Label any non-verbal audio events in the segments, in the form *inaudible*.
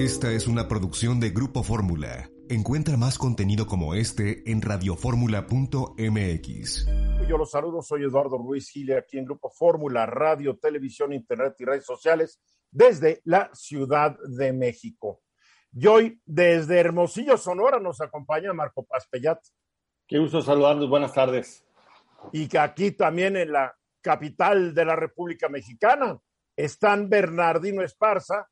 Esta es una producción de Grupo Fórmula. Encuentra más contenido como este en radioformula.mx. Yo los saludo, soy Eduardo Ruiz Gile, aquí en Grupo Fórmula, radio, televisión, internet y redes sociales desde la Ciudad de México. Y hoy, desde Hermosillo, Sonora, nos acompaña Marco Paspellat. Qué gusto saludarlos, buenas tardes. Y que aquí también en la capital de la República Mexicana están Bernardino Esparza.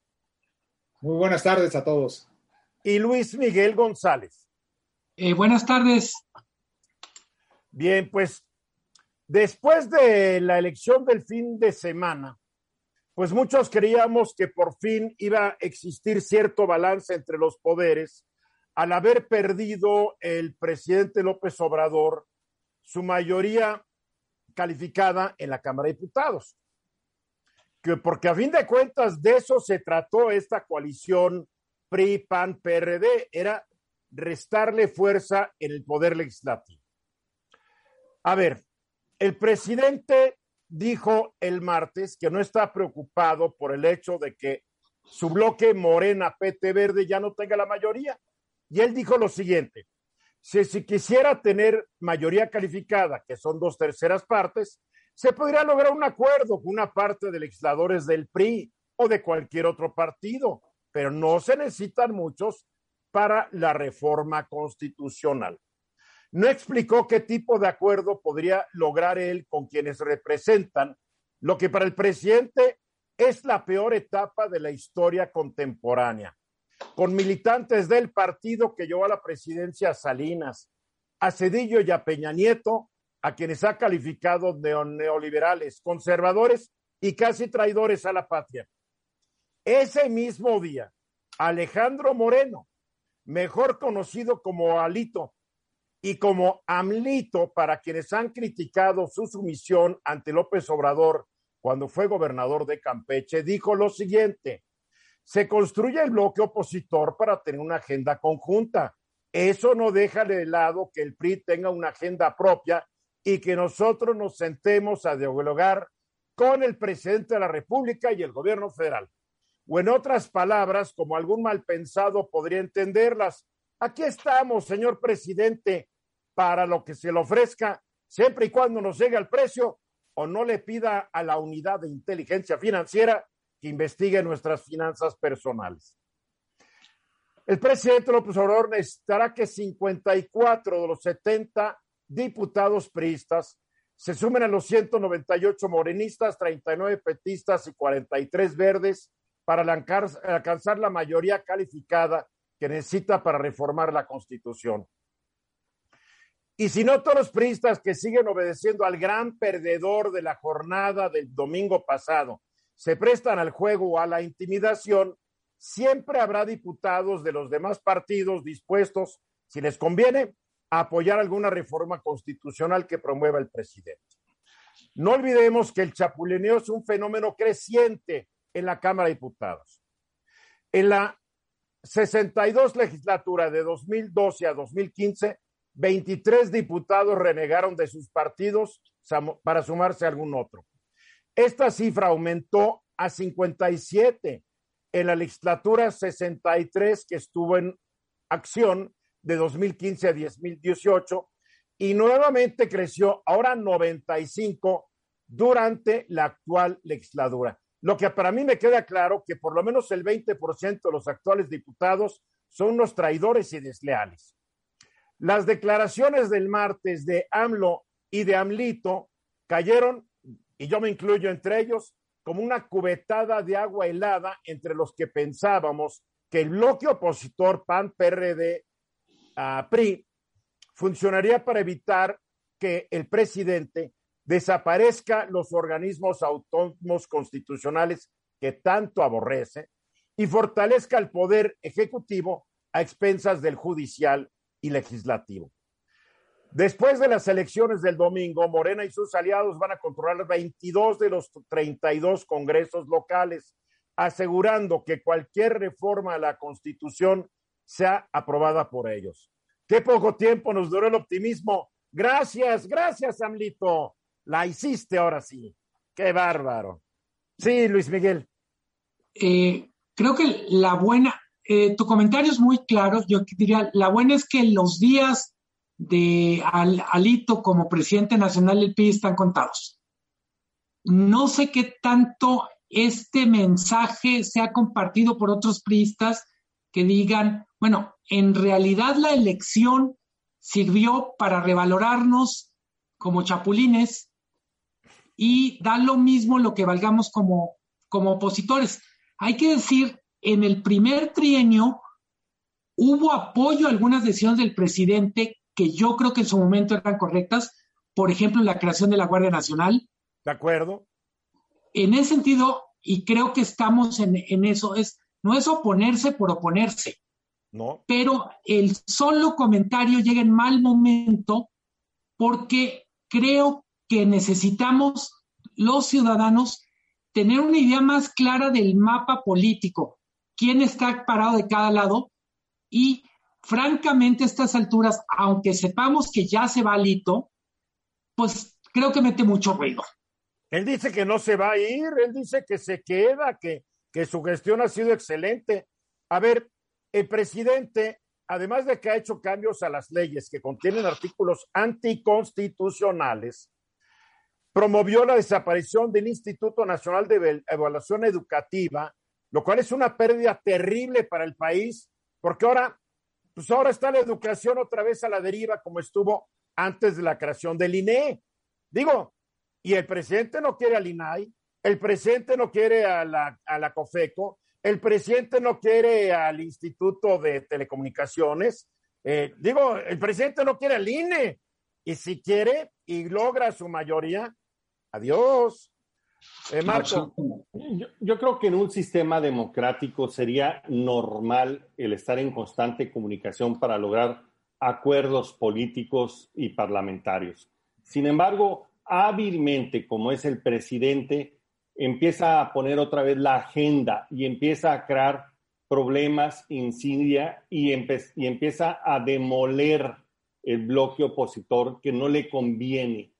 Muy buenas tardes a todos. Y Luis Miguel González. Eh, buenas tardes. Bien, pues después de la elección del fin de semana, pues muchos creíamos que por fin iba a existir cierto balance entre los poderes al haber perdido el presidente López Obrador su mayoría calificada en la Cámara de Diputados. Que porque a fin de cuentas de eso se trató esta coalición PRI, PAN, PRD, era restarle fuerza en el poder legislativo. A ver, el presidente dijo el martes que no está preocupado por el hecho de que su bloque Morena PT Verde ya no tenga la mayoría. Y él dijo lo siguiente, si, si quisiera tener mayoría calificada, que son dos terceras partes, se podría lograr un acuerdo con una parte de legisladores del PRI o de cualquier otro partido, pero no se necesitan muchos para la reforma constitucional. No explicó qué tipo de acuerdo podría lograr él con quienes representan lo que para el presidente es la peor etapa de la historia contemporánea, con militantes del partido que llevó a la presidencia Salinas, a Cedillo y a Peña Nieto, a quienes ha calificado de neoliberales, conservadores y casi traidores a la patria. Ese mismo día, Alejandro Moreno, mejor conocido como Alito, y como AMLITO para quienes han criticado su sumisión ante López Obrador cuando fue gobernador de Campeche, dijo lo siguiente, se construye el bloque opositor para tener una agenda conjunta. Eso no deja de lado que el PRI tenga una agenda propia y que nosotros nos sentemos a dialogar con el presidente de la República y el gobierno federal. O en otras palabras, como algún mal pensado podría entenderlas, Aquí estamos, señor presidente, para lo que se le ofrezca, siempre y cuando nos llegue al precio o no le pida a la unidad de inteligencia financiera que investigue nuestras finanzas personales. El presidente López Obrador necesitará que 54 de los 70 diputados priistas se sumen a los 198 morenistas, 39 petistas y 43 verdes para alcanzar la mayoría calificada que necesita para reformar la Constitución. Y si no, todos los priistas que siguen obedeciendo al gran perdedor de la jornada del domingo pasado se prestan al juego o a la intimidación, siempre habrá diputados de los demás partidos dispuestos, si les conviene, apoyar alguna reforma constitucional que promueva el presidente. No olvidemos que el chapulineo es un fenómeno creciente en la Cámara de Diputados. En la 62 legislatura de 2012 a 2015, 23 diputados renegaron de sus partidos para sumarse a algún otro. Esta cifra aumentó a 57 en la legislatura 63 que estuvo en acción de 2015 a 2018 y nuevamente creció ahora 95 durante la actual legislatura. Lo que para mí me queda claro que por lo menos el 20% de los actuales diputados son unos traidores y desleales. Las declaraciones del martes de AMLO y de AMLITO cayeron, y yo me incluyo entre ellos, como una cubetada de agua helada entre los que pensábamos que el bloque opositor PAN, PRD, PRI funcionaría para evitar que el presidente desaparezca los organismos autónomos constitucionales que tanto aborrece y fortalezca el poder ejecutivo a expensas del judicial y legislativo. Después de las elecciones del domingo, Morena y sus aliados van a controlar 22 de los 32 congresos locales, asegurando que cualquier reforma a la Constitución sea aprobada por ellos. Qué poco tiempo nos duró el optimismo. Gracias, gracias, Amlito. La hiciste ahora sí. Qué bárbaro. Sí, Luis Miguel. Eh, creo que la buena, eh, tu comentario es muy claro. Yo diría, la buena es que los días de Alito como presidente nacional del PIB están contados. No sé qué tanto este mensaje se ha compartido por otros priistas que digan, bueno, en realidad la elección sirvió para revalorarnos como chapulines y da lo mismo lo que valgamos como, como opositores. Hay que decir, en el primer trienio hubo apoyo a algunas decisiones del presidente que yo creo que en su momento eran correctas, por ejemplo, la creación de la Guardia Nacional. De acuerdo. En ese sentido, y creo que estamos en, en eso, es, no es oponerse por oponerse. No. Pero el solo comentario llega en mal momento porque creo que necesitamos los ciudadanos tener una idea más clara del mapa político, quién está parado de cada lado y francamente a estas alturas, aunque sepamos que ya se va Alito, pues creo que mete mucho ruido. Él dice que no se va a ir, él dice que se queda, que, que su gestión ha sido excelente. A ver, el presidente, además de que ha hecho cambios a las leyes que contienen artículos anticonstitucionales, promovió la desaparición del Instituto Nacional de Evaluación Educativa, lo cual es una pérdida terrible para el país, porque ahora pues ahora está la educación otra vez a la deriva como estuvo antes de la creación del INE. Digo, y el presidente no quiere al INAI, el presidente no quiere a la, a la COFECO, el presidente no quiere al Instituto de Telecomunicaciones. Eh, digo, el presidente no quiere al INE. Y si quiere y logra su mayoría, adiós. Eh, Marco. Yo, creo que en un sistema democrático sería normal el estar en constante comunicación para lograr acuerdos políticos y parlamentarios. Sin embargo, hábilmente, como es el presidente, empieza a poner otra vez la agenda y empieza a crear problemas, insidia y, y empieza a demoler el bloque opositor que no le conviene.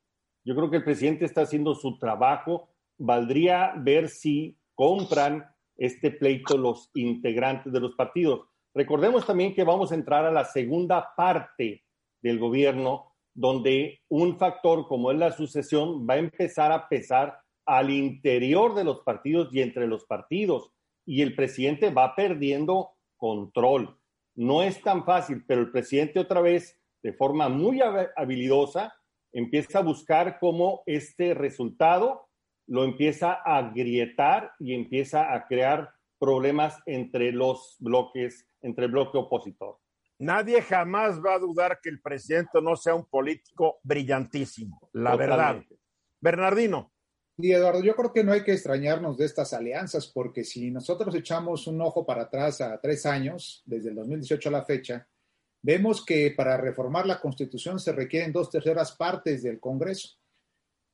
Yo creo que el presidente está haciendo su trabajo valdría ver si compran este pleito los integrantes de los partidos. Recordemos también que vamos a entrar a la segunda parte del gobierno, donde un factor como es la sucesión va a empezar a pesar al interior de los partidos y entre los partidos, y el presidente va perdiendo control. No es tan fácil, pero el presidente otra vez, de forma muy habilidosa, empieza a buscar cómo este resultado lo empieza a agrietar y empieza a crear problemas entre los bloques, entre el bloque opositor. Nadie jamás va a dudar que el presidente no sea un político brillantísimo, la verdad. Bernardino. Sí, Eduardo, yo creo que no hay que extrañarnos de estas alianzas, porque si nosotros echamos un ojo para atrás a tres años, desde el 2018 a la fecha, vemos que para reformar la Constitución se requieren dos terceras partes del Congreso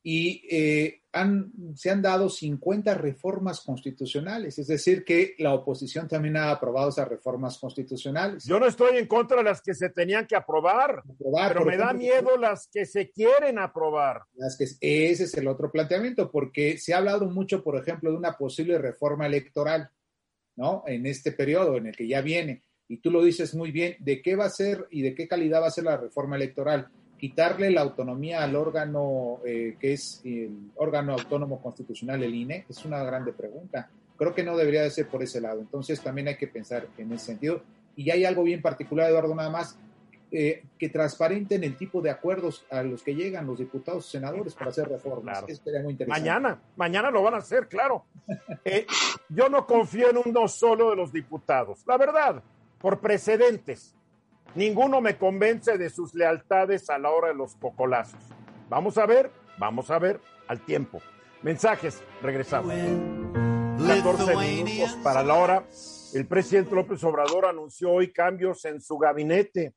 y eh, han, se han dado 50 reformas constitucionales, es decir, que la oposición también ha aprobado esas reformas constitucionales. Yo no estoy en contra de las que se tenían que aprobar, pero me da miedo las que se quieren aprobar. Las que, ese es el otro planteamiento, porque se ha hablado mucho, por ejemplo, de una posible reforma electoral, ¿no? En este periodo en el que ya viene, y tú lo dices muy bien, ¿de qué va a ser y de qué calidad va a ser la reforma electoral? Quitarle la autonomía al órgano eh, que es el órgano autónomo constitucional, el INE, es una grande pregunta. Creo que no debería de ser por ese lado. Entonces también hay que pensar en ese sentido. Y hay algo bien particular, Eduardo, nada más, eh, que transparenten el tipo de acuerdos a los que llegan los diputados y senadores para hacer reformas. muy interesante. Mañana, mañana lo van a hacer, claro. Eh, yo no confío en uno solo de los diputados, la verdad, por precedentes. Ninguno me convence de sus lealtades a la hora de los cocolazos. Vamos a ver, vamos a ver al tiempo. Mensajes, regresamos. 14 minutos para la hora. El presidente López Obrador anunció hoy cambios en su gabinete.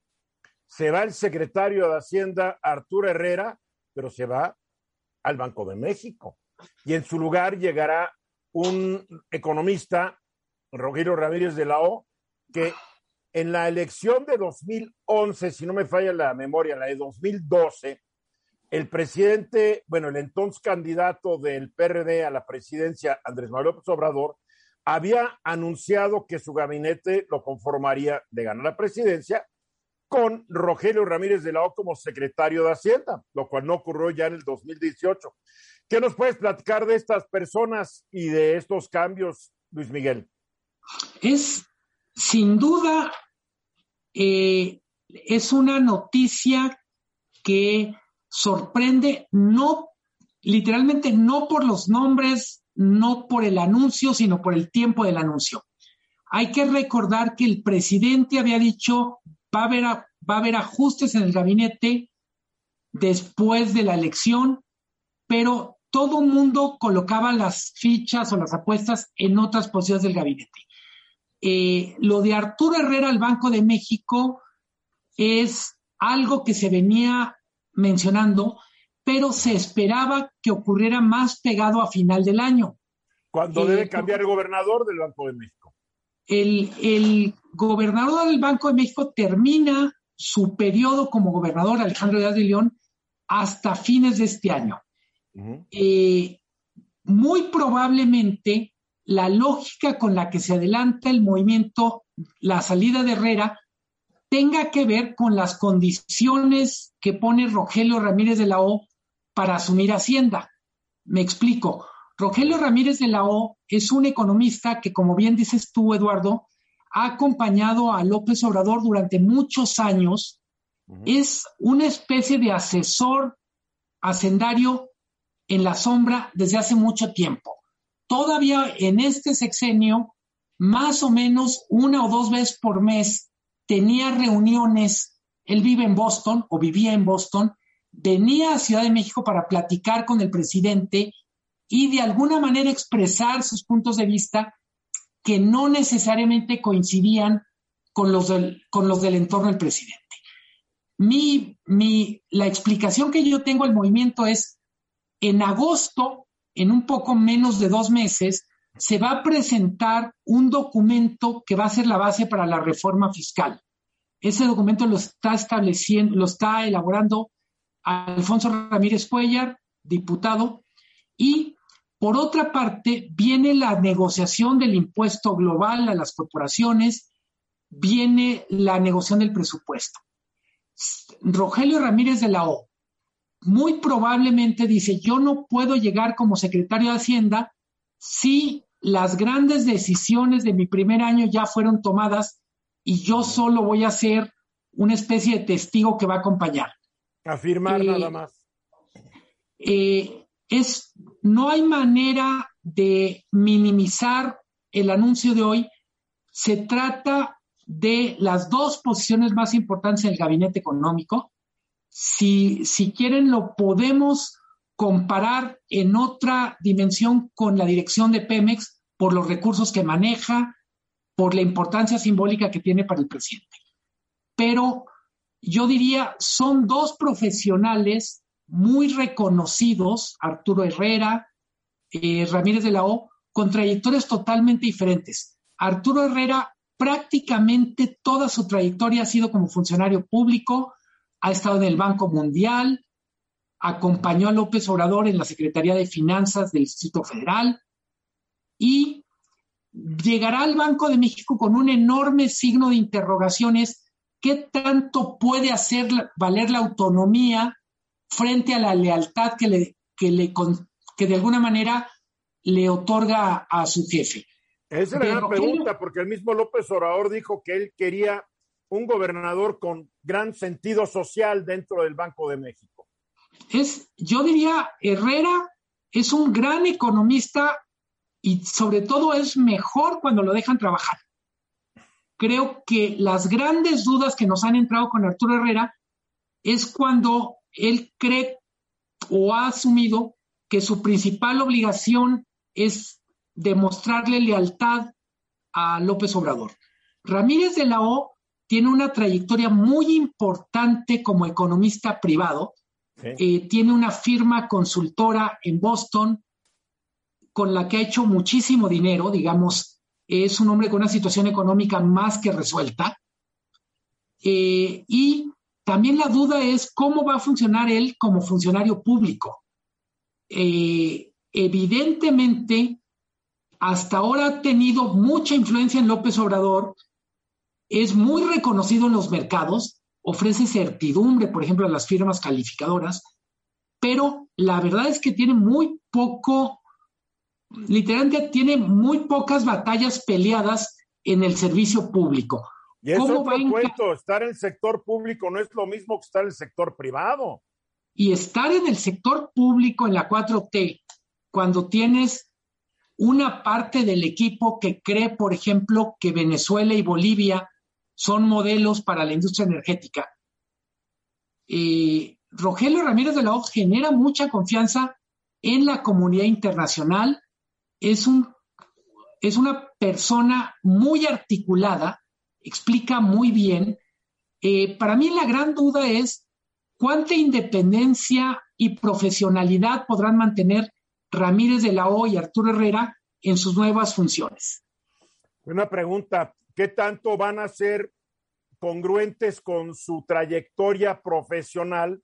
Se va el secretario de Hacienda, Arturo Herrera, pero se va al Banco de México. Y en su lugar llegará un economista, Rogelio Ramírez de la O, que en la elección de 2011, si no me falla la memoria, la de 2012, el presidente, bueno, el entonces candidato del PRD a la presidencia, Andrés Manuel López Obrador, había anunciado que su gabinete lo conformaría de ganar la presidencia con Rogelio Ramírez de la O como secretario de Hacienda, lo cual no ocurrió ya en el 2018. ¿Qué nos puedes platicar de estas personas y de estos cambios, Luis Miguel? Es sin duda, eh, es una noticia que sorprende, no, literalmente no por los nombres, no por el anuncio, sino por el tiempo del anuncio. Hay que recordar que el presidente había dicho va va a haber ajustes en el gabinete después de la elección, pero todo mundo colocaba las fichas o las apuestas en otras posiciones del gabinete. Eh, lo de Arturo Herrera al Banco de México es algo que se venía mencionando, pero se esperaba que ocurriera más pegado a final del año. Cuando debe eh, cambiar el gobernador del Banco de México? El, el, gobernador del Banco de México termina su periodo como gobernador, Alejandro Díaz de León, hasta fines de este año. Eh, muy probablemente la lógica con la que se adelanta el movimiento, la salida de Herrera, tenga que ver con las condiciones que pone Rogelio Ramírez de la O para asumir Hacienda. Me explico. Rogelio Ramírez de la O es un economista que, como bien dices tú, Eduardo, ha acompañado a López Obrador durante muchos años. Es una especie de asesor hacendario en la sombra desde hace mucho tiempo. Todavía en este sexenio, más o menos una o dos veces por mes, tenía reuniones, él vive en Boston o vivía en Boston, venía a Ciudad de México para platicar con el presidente y de alguna manera expresar sus puntos de vista que no necesariamente coincidían con los del, con los del entorno del presidente. Mi, mi, la explicación que yo tengo al movimiento es, en agosto, en un poco menos de dos meses, se va a presentar un documento que va a ser la base para la reforma fiscal. Ese documento lo está estableciendo, lo está elaborando Alfonso Ramírez Cuellar, diputado, y por otra parte viene la negociación del impuesto global a las corporaciones, viene la negociación del presupuesto. Rogelio Ramírez de la O muy probablemente dice, yo no puedo llegar como secretario de Hacienda si las grandes decisiones de mi primer año ya fueron tomadas y yo solo voy a ser una especie de testigo que va a acompañar. Afirmar eh, nada más. Eh, es, no hay manera de minimizar el anuncio de hoy. Se trata de las dos posiciones más importantes del gabinete económico. Si, si quieren, lo podemos comparar en otra dimensión con la dirección de Pemex por los recursos que maneja, por la importancia simbólica que tiene para el presidente. Pero yo diría, son dos profesionales muy reconocidos, Arturo Herrera, eh, Ramírez de la O, con trayectorias totalmente diferentes. Arturo Herrera prácticamente toda su trayectoria ha sido como funcionario público, ha estado en el Banco Mundial, acompañó a López Obrador en la Secretaría de Finanzas del Distrito Federal y llegará al Banco de México con un enorme signo de interrogaciones. ¿Qué tanto puede hacer valer la autonomía frente a la lealtad que, le, que, le, que de alguna manera le otorga a su jefe? Esa es la pregunta, porque el mismo López Obrador dijo que él quería un gobernador con gran sentido social dentro del Banco de México. Es, yo diría, Herrera es un gran economista y sobre todo es mejor cuando lo dejan trabajar. Creo que las grandes dudas que nos han entrado con Arturo Herrera es cuando él cree o ha asumido que su principal obligación es demostrarle lealtad a López Obrador. Ramírez de la O tiene una trayectoria muy importante como economista privado. Eh, tiene una firma consultora en Boston con la que ha hecho muchísimo dinero, digamos, es un hombre con una situación económica más que resuelta. Eh, y también la duda es cómo va a funcionar él como funcionario público. Eh, evidentemente, hasta ahora ha tenido mucha influencia en López Obrador, es muy reconocido en los mercados, ofrece certidumbre, por ejemplo, a las firmas calificadoras, pero la verdad es que tiene muy poco, literalmente tiene muy pocas batallas peleadas en el servicio público. Y es otro cuento, estar en el sector público no es lo mismo que estar en el sector privado. Y estar en el sector público en la 4T, cuando tienes una parte del equipo que cree, por ejemplo, que Venezuela y Bolivia son modelos para la industria energética. Eh, Rogelio Ramírez de la O genera mucha confianza en la comunidad internacional. Es, un, es una persona muy articulada, explica muy bien. Eh, para mí la gran duda es cuánta independencia y profesionalidad podrán mantener Ramírez de la O y Arturo Herrera en sus nuevas funciones. Una pregunta, ¿qué tanto van a ser congruentes con su trayectoria profesional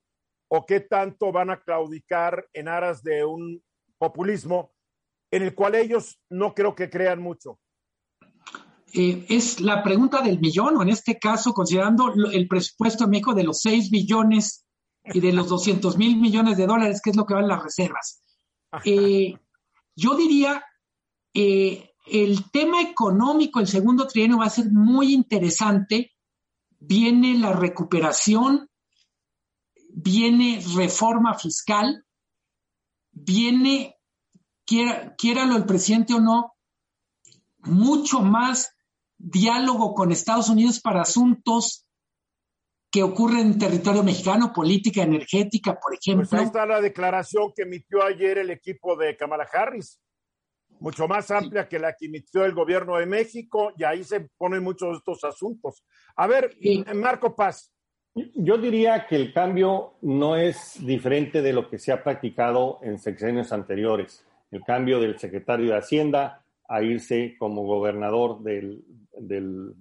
o qué tanto van a claudicar en aras de un populismo en el cual ellos no creo que crean mucho? Eh, es la pregunta del millón, o en este caso, considerando el presupuesto México de los 6 billones y de los 200 mil millones de dólares, que es lo que van las reservas. Eh, yo diría, eh, el tema económico, el segundo trienio va a ser muy interesante. Viene la recuperación, viene reforma fiscal, viene, quiera, quiéralo el presidente o no, mucho más diálogo con Estados Unidos para asuntos que ocurren en territorio mexicano, política energética, por ejemplo. Pues ahí está la declaración que emitió ayer el equipo de Kamala Harris mucho más amplia que la que emitió el gobierno de México y ahí se ponen muchos de estos asuntos. A ver, Marco Paz. Yo diría que el cambio no es diferente de lo que se ha practicado en sexenios anteriores. El cambio del secretario de Hacienda a irse como gobernador del,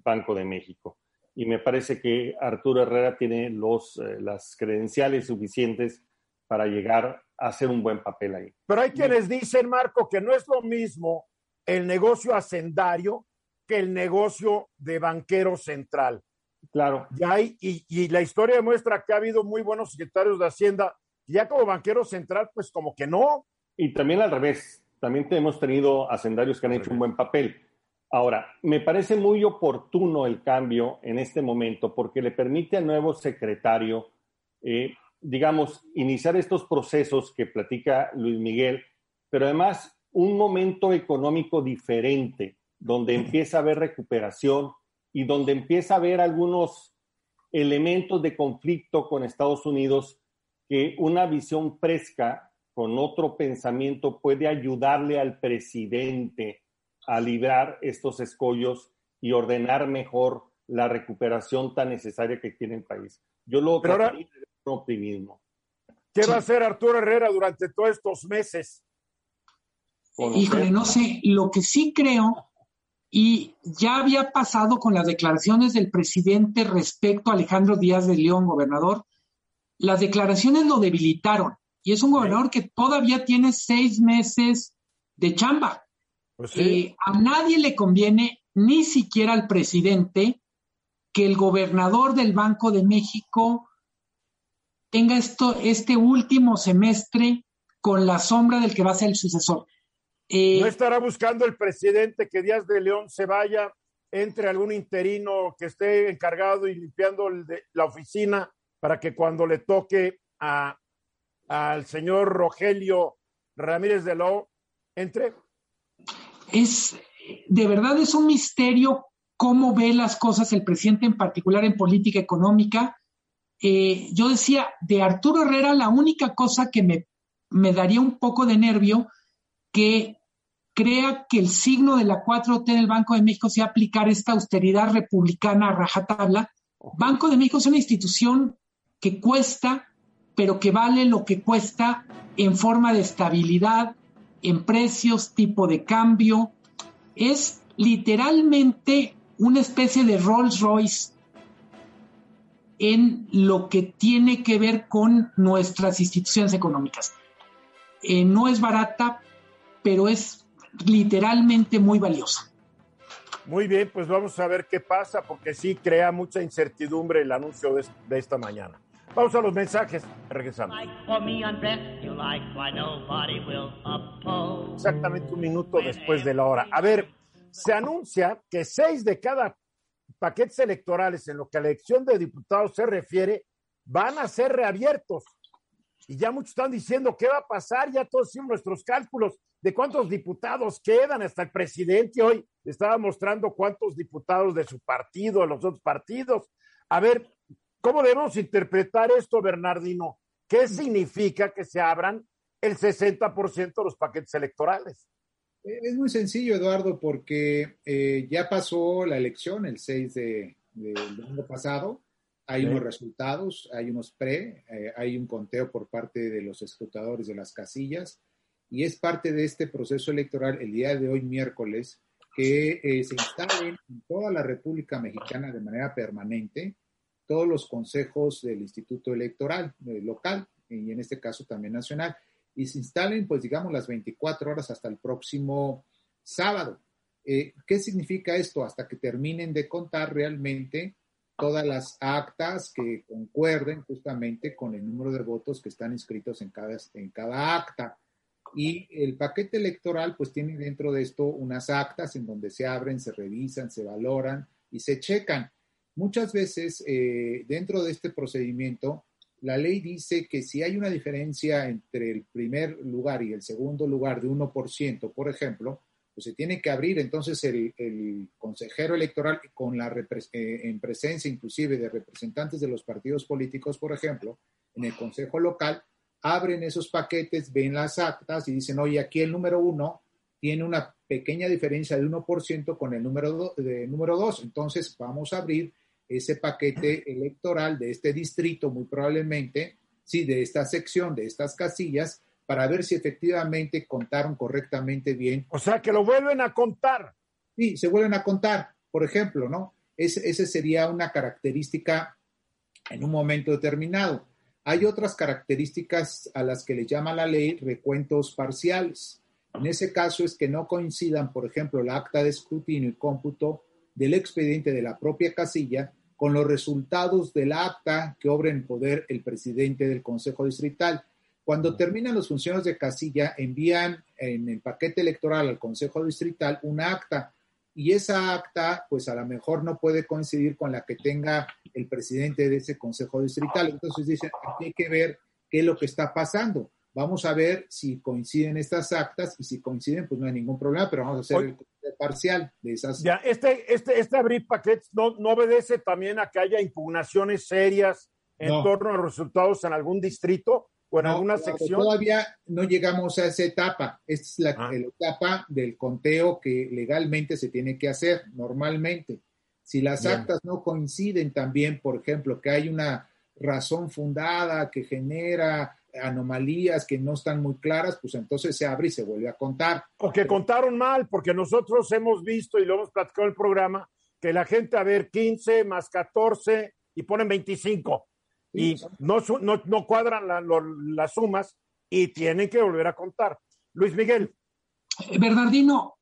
Banco de México. Y me parece que Arturo Herrera tiene los, eh, las credenciales suficientes para llegar hacer un buen papel ahí. Pero hay quienes dicen, Marco, que no es lo mismo el negocio hacendario que el negocio de banquero central. Claro. Y, hay, y, la historia demuestra que ha habido muy buenos secretarios de Hacienda, y ya como banquero central, pues como que no. Y también al revés, también hemos tenido hacendarios que han hecho un buen papel. Ahora, me parece muy oportuno el cambio en este momento porque le permite al nuevo secretario eh, digamos, iniciar estos procesos que platica Luis Miguel, pero además un momento económico diferente, donde empieza a haber recuperación y donde empieza a haber algunos elementos de conflicto con Estados Unidos que una visión fresca con otro pensamiento puede ayudarle al presidente a librar estos escollos y ordenar mejor la recuperación tan necesaria que tiene el país. Yo lo optimismo. ¿Qué va a hacer Arturo Herrera durante todos estos meses? Híjole, no sé, lo que sí creo, y ya había pasado con las declaraciones del presidente respecto a Alejandro Díaz de León, gobernador, las declaraciones lo debilitaron, y es un gobernador que todavía tiene seis meses de chamba. Pues eh, a nadie le conviene, ni siquiera al presidente, que el gobernador del Banco de México tenga esto, este último semestre con la sombra del que va a ser el sucesor. Eh, ¿No estará buscando el presidente que Díaz de León se vaya, entre algún interino que esté encargado y limpiando la oficina para que cuando le toque a, al señor Rogelio Ramírez de León entre? Es, de verdad es un misterio cómo ve las cosas el presidente en particular en política económica eh, yo decía, de Arturo Herrera, la única cosa que me, me daría un poco de nervio, que crea que el signo de la 4T del Banco de México sea aplicar esta austeridad republicana a rajatabla. Banco de México es una institución que cuesta, pero que vale lo que cuesta en forma de estabilidad, en precios, tipo de cambio. Es literalmente una especie de Rolls Royce en lo que tiene que ver con nuestras instituciones económicas. Eh, no es barata, pero es literalmente muy valiosa. Muy bien, pues vamos a ver qué pasa, porque sí crea mucha incertidumbre el anuncio de esta mañana. Vamos a los mensajes. Regresamos. Exactamente un minuto después de la hora. A ver, se anuncia que seis de cada paquetes electorales en lo que a la elección de diputados se refiere van a ser reabiertos. Y ya muchos están diciendo qué va a pasar, ya todos hicimos nuestros cálculos de cuántos diputados quedan, hasta el presidente hoy estaba mostrando cuántos diputados de su partido, los otros partidos. A ver, ¿Cómo debemos interpretar esto, Bernardino? ¿Qué significa que se abran el 60% de los paquetes electorales? Eh, es muy sencillo, Eduardo, porque eh, ya pasó la elección el 6 de, del año pasado. Hay unos resultados, hay unos pre, eh, hay un conteo por parte de los escrutadores de las casillas. Y es parte de este proceso electoral el día de hoy, miércoles, que se instalen en toda la República Mexicana de manera permanente todos los consejos del Instituto Electoral eh, local y en este caso también nacional y se instalen pues digamos las 24 horas hasta el próximo sábado. Eh, ¿Qué significa esto? Hasta que terminen de contar realmente todas las actas que concuerden justamente con el número de votos que están inscritos en cada, en cada acta. Y el paquete electoral pues tiene dentro de esto unas actas en donde se abren, se revisan, se valoran y se checan. Muchas veces eh, dentro de este procedimiento, la ley dice que si hay una diferencia entre el primer lugar y el segundo lugar de 1%, por ejemplo, pues se tiene que abrir entonces el, consejero electoral con la eh, en presencia inclusive de representantes de los partidos políticos, por ejemplo, en el consejo local, abren esos paquetes, ven las actas y dicen, oye, aquí el número uno tiene una pequeña diferencia de 1% con el número, de, número 2, entonces vamos a abrir ese paquete electoral de este distrito, muy probablemente, sí, de esta sección, de estas casillas, para ver si efectivamente contaron correctamente bien. O sea, que lo vuelven a contar. Sí, se vuelven a contar, por ejemplo, ¿no? Ese, ese sería una característica en un momento determinado. Hay otras características a las que le llama la ley recuentos parciales. En ese caso es que no coincidan, por ejemplo, el acta de escrutinio y cómputo del expediente de la propia casilla con los resultados del acta que obra en poder el presidente del Consejo Distrital. Cuando terminan las funciones de casilla, envían en el paquete electoral al Consejo Distrital un acta y esa acta, pues a lo mejor no puede coincidir con la que tenga el presidente de ese Consejo Distrital. Entonces dicen, aquí hay que ver qué es lo que está pasando. Vamos a ver si coinciden estas actas y si coinciden, pues no hay ningún problema, pero vamos a hacer el parcial de esas. Ya, este, este, este abrir paquetes no, no obedece también a que haya impugnaciones serias en torno a resultados en algún distrito o en alguna sección. Todavía no llegamos a esa etapa. Esta es la, ah. etapa del conteo que legalmente se tiene que hacer normalmente. Si las actas no coinciden también, por ejemplo, que hay una razón fundada que genera anomalías que no están muy claras, pues entonces se abre y se vuelve a contar. O que contaron mal, porque nosotros hemos visto y lo hemos platicado en el programa, que la gente, a ver, 15 más 14 y ponen 25 y no, no, no cuadran las sumas y tienen que volver a contar. Luis Miguel. Eh, Bernardino,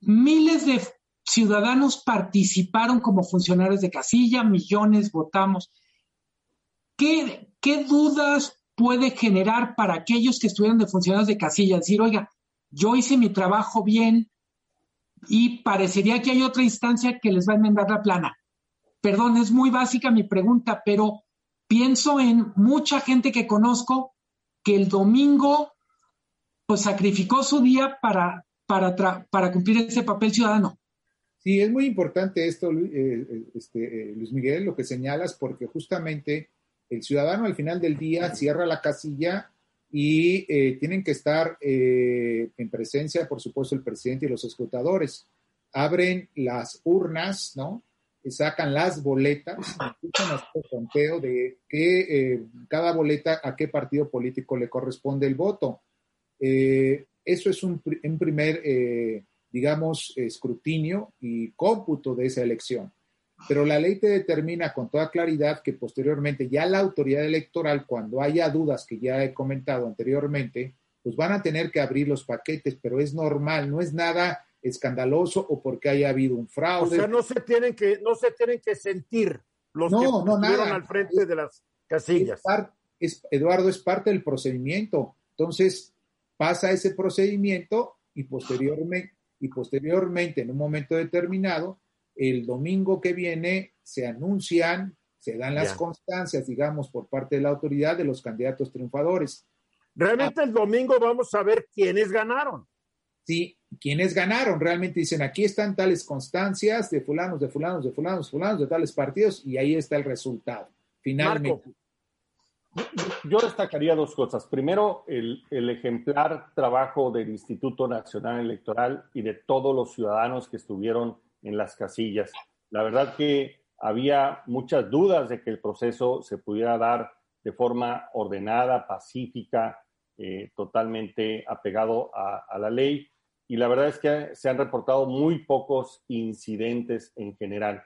miles de ciudadanos participaron como funcionarios de casilla, millones votamos. ¿Qué, qué dudas puede generar para aquellos que estuvieron de funcionarios de casilla, decir, oiga, yo hice mi trabajo bien y parecería que hay otra instancia que les va a enmendar la plana. Perdón, es muy básica mi pregunta, pero pienso en mucha gente que conozco que el domingo pues sacrificó su día para, para, para cumplir ese papel ciudadano. Sí, es muy importante esto, eh, eh, este, eh, Luis Miguel, lo que señalas, porque justamente el ciudadano al final del día cierra la casilla y eh, tienen que estar eh, en presencia, por supuesto, el presidente y los escrutadores. Abren las urnas, ¿no? sacan las boletas, escuchan el conteo de que eh, cada boleta a qué partido político le corresponde el voto. eso es un, un primer, digamos, escrutinio y cómputo de esa elección pero la ley te determina con toda claridad que posteriormente ya la autoridad electoral, cuando haya dudas que ya he comentado anteriormente, pues van a tener que abrir los paquetes, pero es normal, no es nada escandaloso o porque haya habido un fraude. O sea, no se tienen que, no se tienen que sentir los que estuvieron al frente de las casillas. Eduardo, es parte del procedimiento. Entonces, pasa ese procedimiento y posteriormente, y posteriormente, en un momento determinado, el domingo que viene se anuncian, se dan las constancias, digamos, por parte de la autoridad de los candidatos triunfadores. Realmente el domingo vamos a ver quiénes ganaron. Sí, quiénes ganaron. Realmente dicen, aquí están tales constancias de fulanos, de fulanos, de fulanos, de fulanos, de tales partidos, y ahí está el resultado. Finalmente. Yo destacaría dos cosas. Primero, el, el, ejemplar trabajo del Instituto Nacional Electoral y de todos los ciudadanos que estuvieron en las casillas. La verdad que había muchas dudas de que el proceso se pudiera dar de forma ordenada, pacífica, eh, totalmente apegado a, a, la ley. Y la verdad es que se han reportado muy pocos incidentes en general.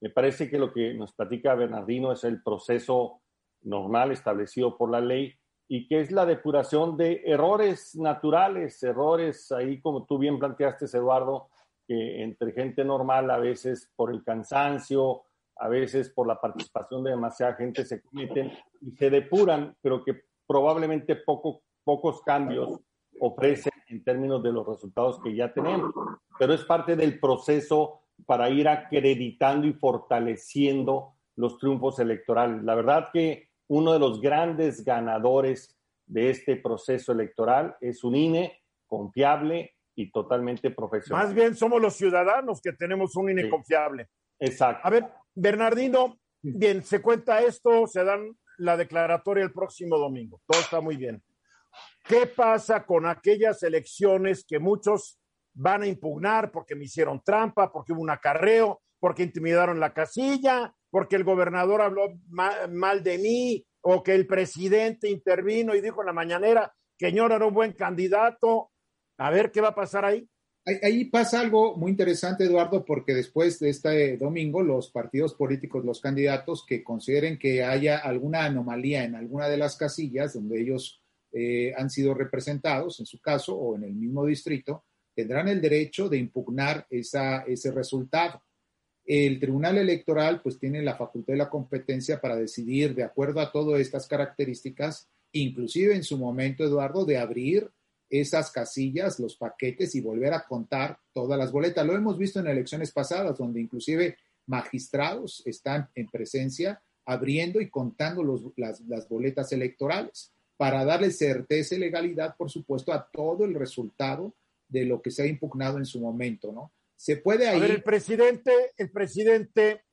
Me parece que lo que nos platica Bernardino es el proceso normal establecido por la ley y que es la depuración de errores naturales, errores ahí como tú bien planteaste, Eduardo, que entre gente normal a veces por el cansancio, a veces por la participación de demasiada gente se cometen y se depuran, pero que probablemente poco, pocos cambios ofrecen en términos de los resultados que ya tenemos. Pero es parte del proceso para ir acreditando y fortaleciendo los triunfos electorales. La verdad que uno de los grandes ganadores de este proceso electoral es un INE confiable, y totalmente profesional. Más bien somos los ciudadanos que tenemos un INE confiable. Exacto. A ver, Bernardino, bien, se cuenta esto, se dan la declaratoria el próximo domingo. Todo está muy bien. ¿Qué pasa con aquellas elecciones que muchos van a impugnar porque me hicieron trampa, porque hubo un acarreo, porque intimidaron la casilla, porque el gobernador habló mal, de mí o que el presidente intervino y dijo en la mañanera que yo era un buen candidato? A ver qué va a pasar ahí. Ahí pasa algo muy interesante, Eduardo, porque después de este domingo, los partidos políticos, los candidatos que consideren que haya alguna anomalía en alguna de las casillas donde ellos eh, han sido representados, en su caso, o en el mismo distrito, tendrán el derecho de impugnar esa, ese resultado. El Tribunal Electoral, pues, tiene la facultad de la competencia para decidir, de acuerdo a todas estas características, inclusive en su momento, Eduardo, de abrir esas casillas, los paquetes y volver a contar todas las boletas. Lo hemos visto en elecciones pasadas, donde inclusive magistrados están en presencia abriendo y contando las, las, boletas electorales para darle certeza y legalidad, por supuesto, a todo el resultado de lo que se ha impugnado en su momento, ¿no? Se puede ahí... A ver, el presidente, el presidente,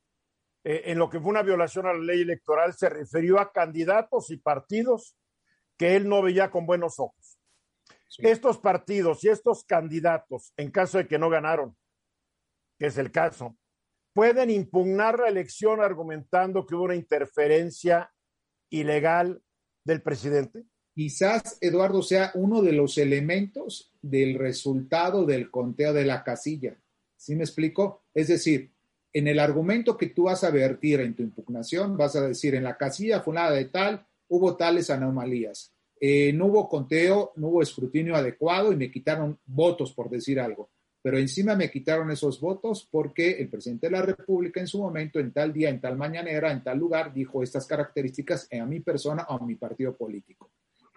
eh, en lo que fue una violación a la ley electoral, se refirió a candidatos y partidos que él no veía con buenos ojos. Estos partidos y estos candidatos, en caso de que no ganaron, que es el caso, pueden impugnar la elección argumentando que hubo una interferencia ilegal del presidente? Quizás, Eduardo, sea uno de los elementos del resultado del conteo de la casilla. ¿Sí me explico? Es decir, en el argumento que tú vas a vertir en tu impugnación, vas a decir, en la casilla nada de tal, hubo tales anomalías. Eh, no hubo conteo, no hubo escrutinio adecuado y me quitaron votos, por decir algo. Pero encima me quitaron esos votos porque el presidente de la República en su momento, en tal día, en tal mañanera, en tal lugar, dijo estas características a mi persona o a mi partido político.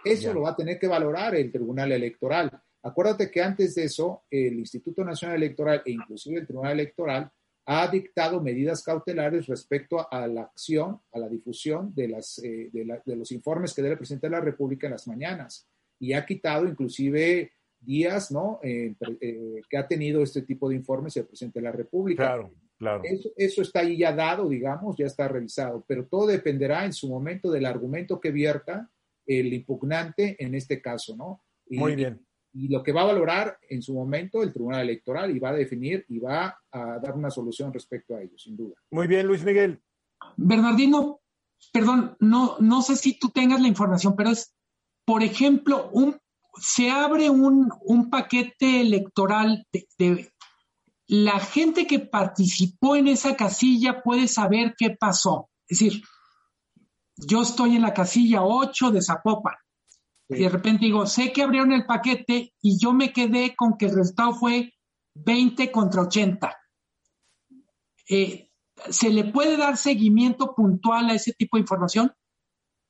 Eso lo va a tener que valorar el Tribunal Electoral. Acuérdate que antes de eso, el Instituto Nacional Electoral e inclusive el Tribunal Electoral ha dictado medidas cautelares respecto a la acción, a la difusión de, las, eh, de, los informes que debe de la República en las mañanas y ha quitado inclusive días ¿no? Eh, eh, que ha tenido este tipo de informes el presidente de la República. Claro, claro. Eso, eso, está ahí ya dado, digamos, ya está revisado, pero todo dependerá en su momento del argumento que vierta el impugnante en este caso, ¿no? Muy bien. Y, lo que va a valorar en su momento el Tribunal Electoral y va a definir y va a dar una solución respecto a ello, sin duda. Muy bien, Luis Miguel. Bernardino, perdón, no, no sé si tú tengas la información, pero es, por ejemplo, un, se abre un, un paquete electoral de, la gente que participó en esa casilla puede saber qué pasó. Es decir, yo estoy en la casilla 8 de Zapopan. Y de repente digo, sé que abrieron el paquete y yo me quedé con que el resultado fue 20 contra 80. Eh, ¿Se le puede dar seguimiento puntual a ese tipo de información?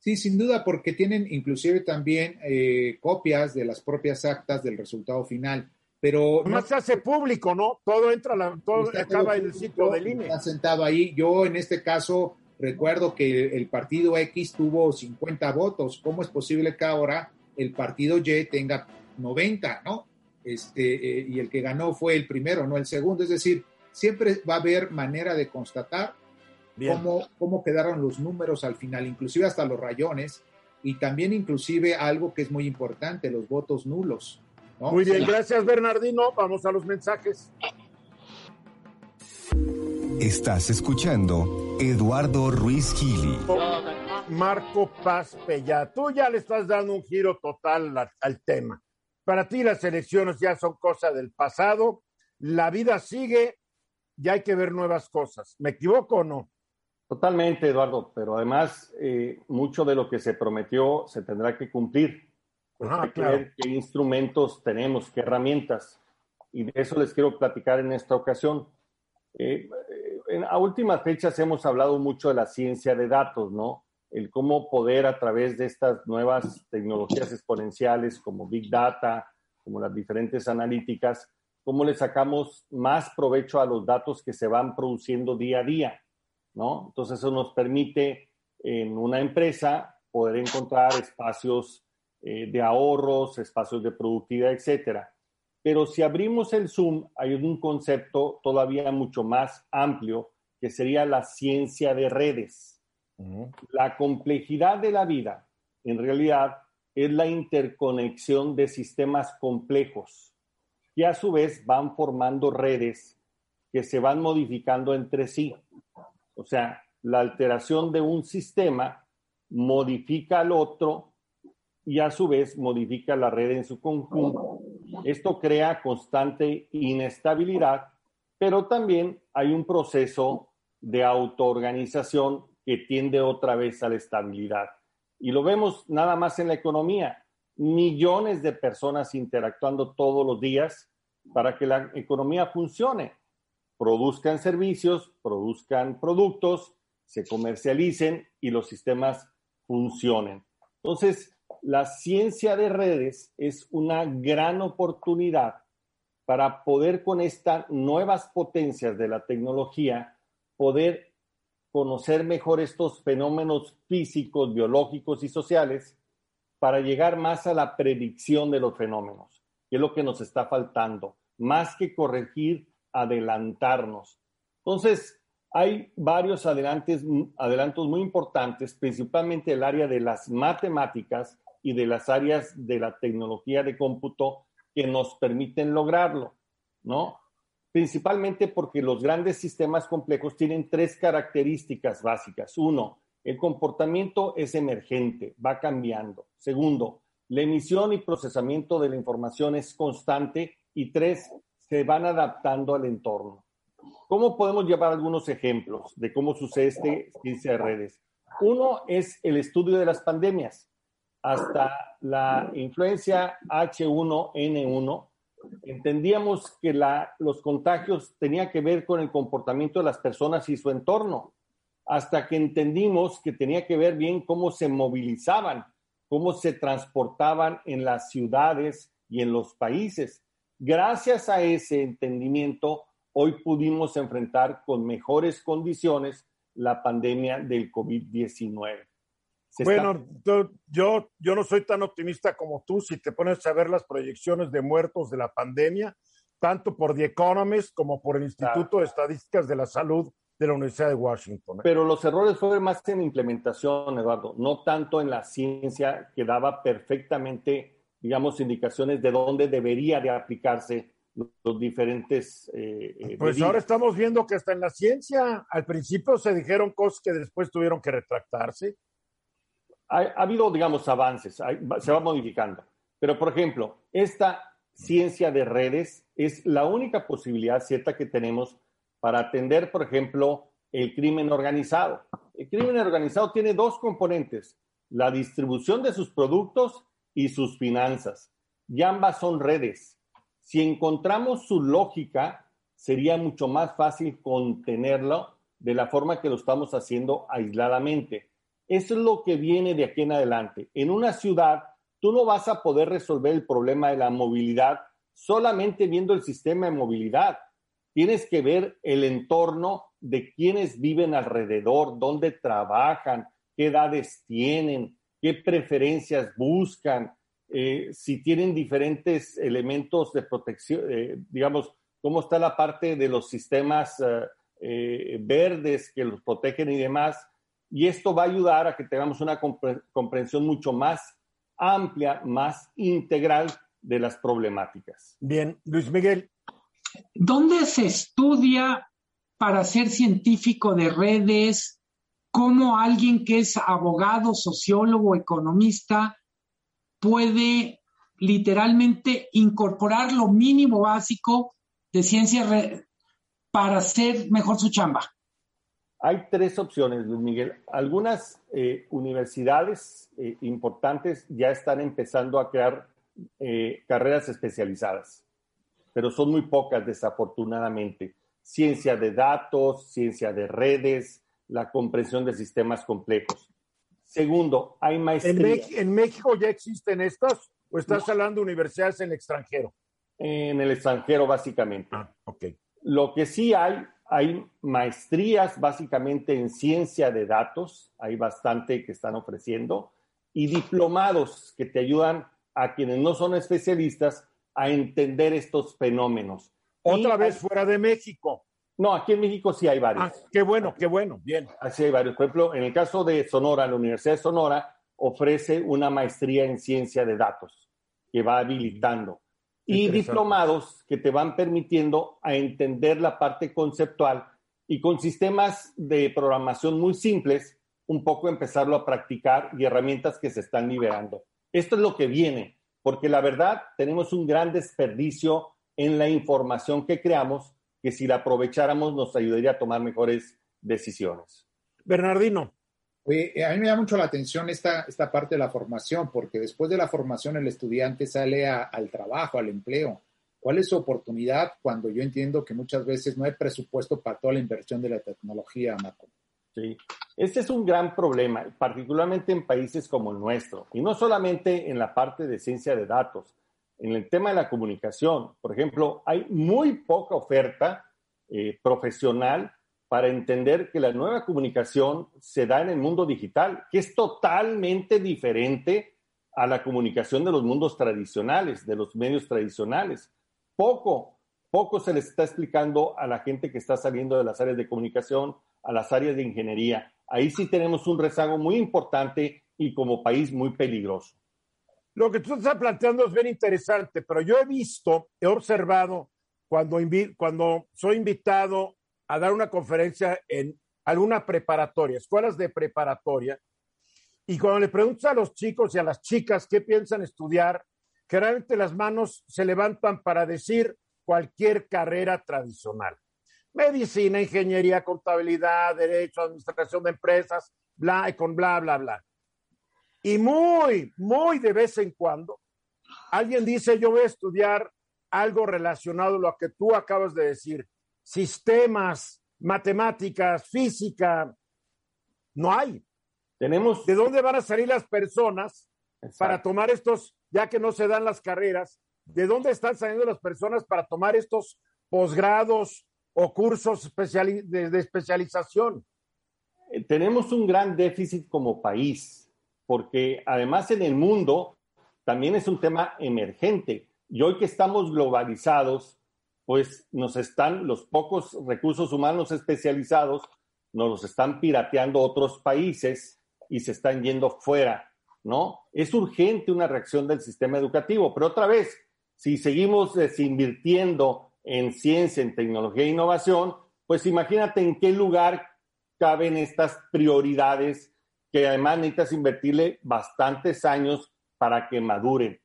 Sí, sin duda, porque tienen inclusive también eh, copias de las propias actas del resultado final. Pero no se hace público, ¿no? Todo entra, la, todo acaba en el sitio del INE. Está sentado ahí. Yo en este caso Recuerdo que el partido X tuvo 50 votos. ¿Cómo es posible que ahora el partido Y tenga 90, no? Este, eh, y el que ganó fue el primero, no el segundo. Es decir, siempre va a haber manera de constatar cómo, cómo quedaron los números al final, inclusive hasta los rayones, y también inclusive algo que es muy importante, los votos nulos. Muy bien, gracias Bernardino. Vamos a los mensajes. Estás escuchando Eduardo Ruiz Gili. Marco Paz Pella, tú ya le estás dando un giro total al tema. Para ti las elecciones ya son cosa del pasado, la vida sigue y hay que ver nuevas cosas. ¿Me equivoco o no? Totalmente, Eduardo, pero además eh, mucho de lo que se prometió se tendrá que cumplir. hay que ver qué instrumentos tenemos, qué herramientas. Y de eso les quiero platicar en esta ocasión. Eh, en, a últimas fechas hemos hablado mucho de la ciencia de datos, ¿no? El cómo poder a través de estas nuevas tecnologías exponenciales como Big Data, como las diferentes analíticas, cómo le sacamos más provecho a los datos que se van produciendo día a día, ¿no? Entonces eso nos permite en una empresa poder encontrar espacios eh, de ahorros, espacios de productividad, etcétera. Pero si abrimos el Zoom, hay un concepto todavía mucho más amplio que sería la ciencia de redes. La complejidad de la vida, en realidad, es la interconexión de sistemas complejos que a su vez van formando redes que se van modificando entre sí. O sea, la alteración de un sistema modifica al otro y a su vez modifica la red en su conjunto. Esto crea constante inestabilidad, pero también hay un proceso de autoorganización que tiende otra vez a la estabilidad. Y lo vemos nada más en la economía. Millones de personas interactuando todos los días para que la economía funcione. Produzcan servicios, produzcan productos, se comercialicen y los sistemas funcionen. Entonces, la ciencia de redes es una gran oportunidad para poder con estas nuevas potencias de la tecnología, poder conocer mejor estos fenómenos físicos, biológicos y sociales para llegar más a la predicción de los fenómenos, que es lo que nos está faltando, más que corregir, adelantarnos. Entonces, hay varios adelantos muy importantes, principalmente el área de las matemáticas, y de las áreas de la tecnología de cómputo que nos permiten lograrlo, ¿no? Principalmente porque los grandes sistemas complejos tienen tres características básicas. Uno, el comportamiento es emergente, va cambiando. Segundo, la emisión y procesamiento de la información es constante. Y tres, se van adaptando al entorno. ¿Cómo podemos llevar algunos ejemplos de cómo sucede este ciencia de redes? Uno es el estudio de las pandemias hasta la influencia H1N1, entendíamos que los contagios tenían que ver con el comportamiento de las personas y su entorno, hasta que entendimos que tenía que ver bien cómo se movilizaban, cómo se transportaban en las ciudades y en los países. Gracias a ese entendimiento, hoy pudimos enfrentar con mejores condiciones la pandemia del COVID-19 bueno, yo, yo no soy tan optimista como tú si te pones a ver las proyecciones de muertos de la pandemia, tanto por The Economist como por el Instituto de Estadísticas de la Salud de la Universidad de Washington. ¿eh? Pero los errores fueron más en implementación, Eduardo, no tanto en la ciencia que daba perfectamente, digamos, indicaciones de dónde debería de aplicarse los diferentes... Eh, eh, pues ahora estamos viendo que hasta en la ciencia, al principio se dijeron cosas que después tuvieron que retractarse. Ha, habido, digamos, avances, se va modificando. Pero, por ejemplo, esta ciencia de redes es la única posibilidad cierta que tenemos para atender, por ejemplo, el crimen organizado. El crimen organizado tiene dos componentes, la distribución de sus productos y sus finanzas. Y ambas son redes. Si encontramos su lógica, sería mucho más fácil contenerlo de la forma que lo estamos haciendo aisladamente. Eso es lo que viene de aquí en adelante. En una ciudad, tú no vas a poder resolver el problema de la movilidad solamente viendo el sistema de movilidad tienes que ver el entorno de quienes viven alrededor, dónde trabajan, qué edades tienen, qué preferencias buscan, eh, si tienen diferentes elementos de protección, eh, digamos, cómo está la parte de los sistemas eh, verdes que los protegen y demás. Y esto va a ayudar a que tengamos una comprensión mucho más amplia, más integral de las problemáticas. Bien, Luis Miguel, ¿Dónde se estudia para ser científico de redes? ¿Cómo alguien que es abogado, sociólogo, economista puede literalmente incorporar lo mínimo básico de ciencia para hacer mejor su chamba? Hay tres opciones, Luis Miguel. Algunas eh, universidades eh, importantes ya están empezando a crear eh, carreras especializadas pero son muy pocas desafortunadamente. Ciencia de datos, ciencia de redes, la comprensión de sistemas complejos. Segundo, hay maestría. ¿En, México ya existen estas o estás hablando de universidades en el extranjero? En el extranjero, básicamente. Ah, ok. Lo que sí hay, hay maestrías básicamente en ciencia de datos, hay bastante que están ofreciendo, y diplomados que te ayudan a quienes no son especialistas a entender estos fenómenos. Otra vez fuera de México. No, aquí en México sí hay varios. Ah, qué bueno, qué bueno, bien. Así hay varios. Por ejemplo, en el caso de Sonora, la Universidad de Sonora ofrece una maestría en ciencia de datos que va habilitando y diplomados que te van permitiendo a entender la parte conceptual y con sistemas de programación muy simples, un poco empezarlo a practicar y herramientas que se están liberando. Esto es lo que viene porque la verdad tenemos un gran desperdicio en la información que creamos que si la aprovecháramos nos ayudaría a tomar mejores decisiones. Bernardino. Oye, a mí me da mucho la atención esta, esta parte de la formación, porque después de la formación el estudiante sale al trabajo, al empleo. ¿Cuál es su oportunidad cuando yo entiendo que muchas veces no hay presupuesto para toda la inversión de la tecnología, Marco? Sí, este es un gran problema, particularmente en países como el nuestro, y no solamente en la parte de ciencia de datos, en el tema de la comunicación. Por ejemplo, hay muy poca oferta eh, profesional para entender que la nueva comunicación se da en el mundo digital, que es totalmente diferente a la comunicación de los mundos tradicionales, de los medios tradicionales. Poco, poco se les está explicando a la gente que está saliendo de las áreas de comunicación a las áreas de ingeniería. Ahí sí tenemos un rezago muy importante y como país muy peligroso. Lo que tú estás planteando es bien interesante, pero yo he visto, he observado cuando, cuando soy invitado a dar una conferencia en alguna preparatoria, escuelas de preparatoria, y cuando le preguntas a los chicos y a las chicas qué piensan estudiar, generalmente las manos se levantan para decir cualquier carrera tradicional medicina, ingeniería, contabilidad, derecho, administración de empresas, bla, con bla, bla, bla. Y muy, muy de vez en cuando, alguien dice, yo voy a estudiar algo relacionado a lo que tú acabas de decir, sistemas, matemáticas, física. No hay. Tenemos. ¿De dónde van a salir las personas para tomar estos, ya que no se dan las carreras? ¿De dónde están saliendo las personas para tomar estos posgrados, o cursos de, especialización. Eh, tenemos un gran déficit como país, porque además en el mundo también es un tema emergente. Y hoy que estamos globalizados, pues nos están, los pocos recursos humanos especializados, nos los están pirateando otros países y se están yendo fuera, ¿no? Es urgente una reacción del sistema educativo, pero otra vez, si seguimos desinvirtiendo en ciencia, en tecnología e innovación, pues imagínate en qué lugar caben estas prioridades que además necesitas invertirle bastantes años para que maduren.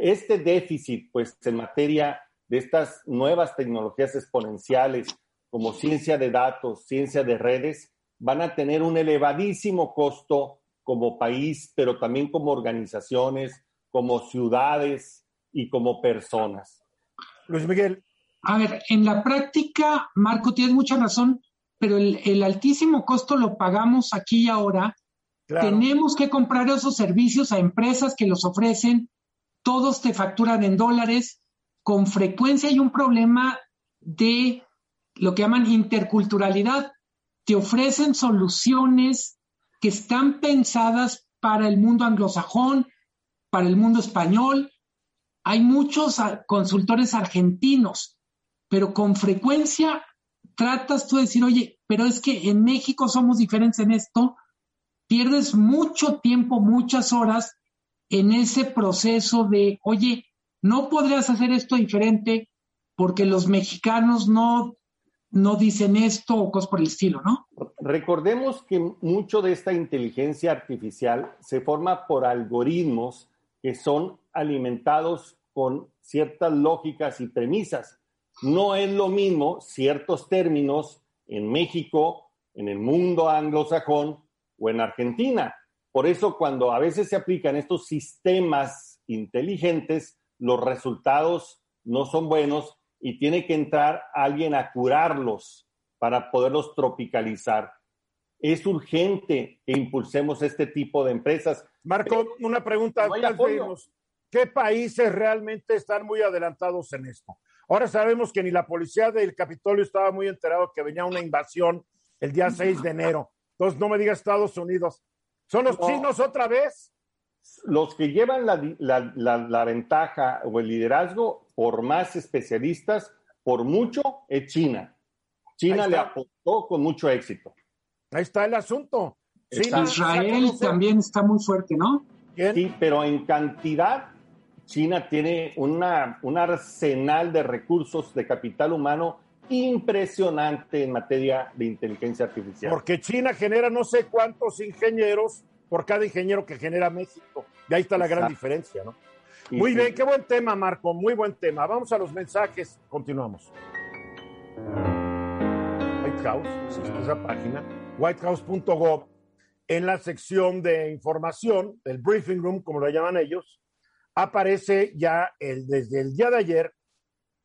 Este déficit, pues en materia de estas nuevas tecnologías exponenciales como ciencia de datos, ciencia de redes, van a tener un elevadísimo costo como país, pero también como organizaciones, como ciudades y como personas. Luis Miguel. A ver, en la práctica, Marco, tienes mucha razón, pero el, altísimo costo lo pagamos aquí y ahora. Tenemos que comprar esos servicios a empresas que los ofrecen, todos te facturan en dólares. Con frecuencia hay un problema de lo que llaman interculturalidad. Te ofrecen soluciones que están pensadas para el mundo anglosajón, para el mundo español. Hay muchos consultores argentinos, pero con frecuencia tratas tú de decir, oye, pero es que en México somos diferentes en esto, pierdes mucho tiempo, muchas horas en ese proceso de, oye, no podrías hacer esto diferente porque los mexicanos no no dicen esto o cosas por el estilo, ¿no? Recordemos que mucho de esta inteligencia artificial se forma por algoritmos que son alimentados con ciertas lógicas y premisas. No es lo mismo ciertos términos en México, en el mundo anglosajón o en Argentina. Por eso cuando a veces se aplican estos sistemas inteligentes, los resultados no son buenos y tiene que entrar alguien a curarlos para poderlos tropicalizar. Es urgente que impulsemos este tipo de empresas. Marco, una pregunta. ¿Qué países realmente están muy adelantados en esto? Ahora sabemos que ni la policía del Capitolio estaba muy enterado que venía una invasión el día 6 de enero. Entonces, no me diga Estados Unidos. ¿Son los chinos otra vez? Los que llevan la, la ventaja o el liderazgo por más especialistas, por mucho, es China. China le aportó con mucho éxito. Ahí está el asunto. Israel también está muy fuerte, ¿no? Sí, pero en cantidad, China tiene una, un arsenal de recursos de capital humano impresionante en materia de inteligencia artificial. Porque China genera no sé cuántos ingenieros por cada ingeniero que genera México. Y ahí está la gran diferencia, ¿no? Muy bien, qué buen tema, Marco, muy buen tema. Vamos a los mensajes, continuamos. White House, esa página, whitehouse.gov, en la sección de información, del briefing room, como lo llaman ellos, aparece ya el, desde el día de ayer,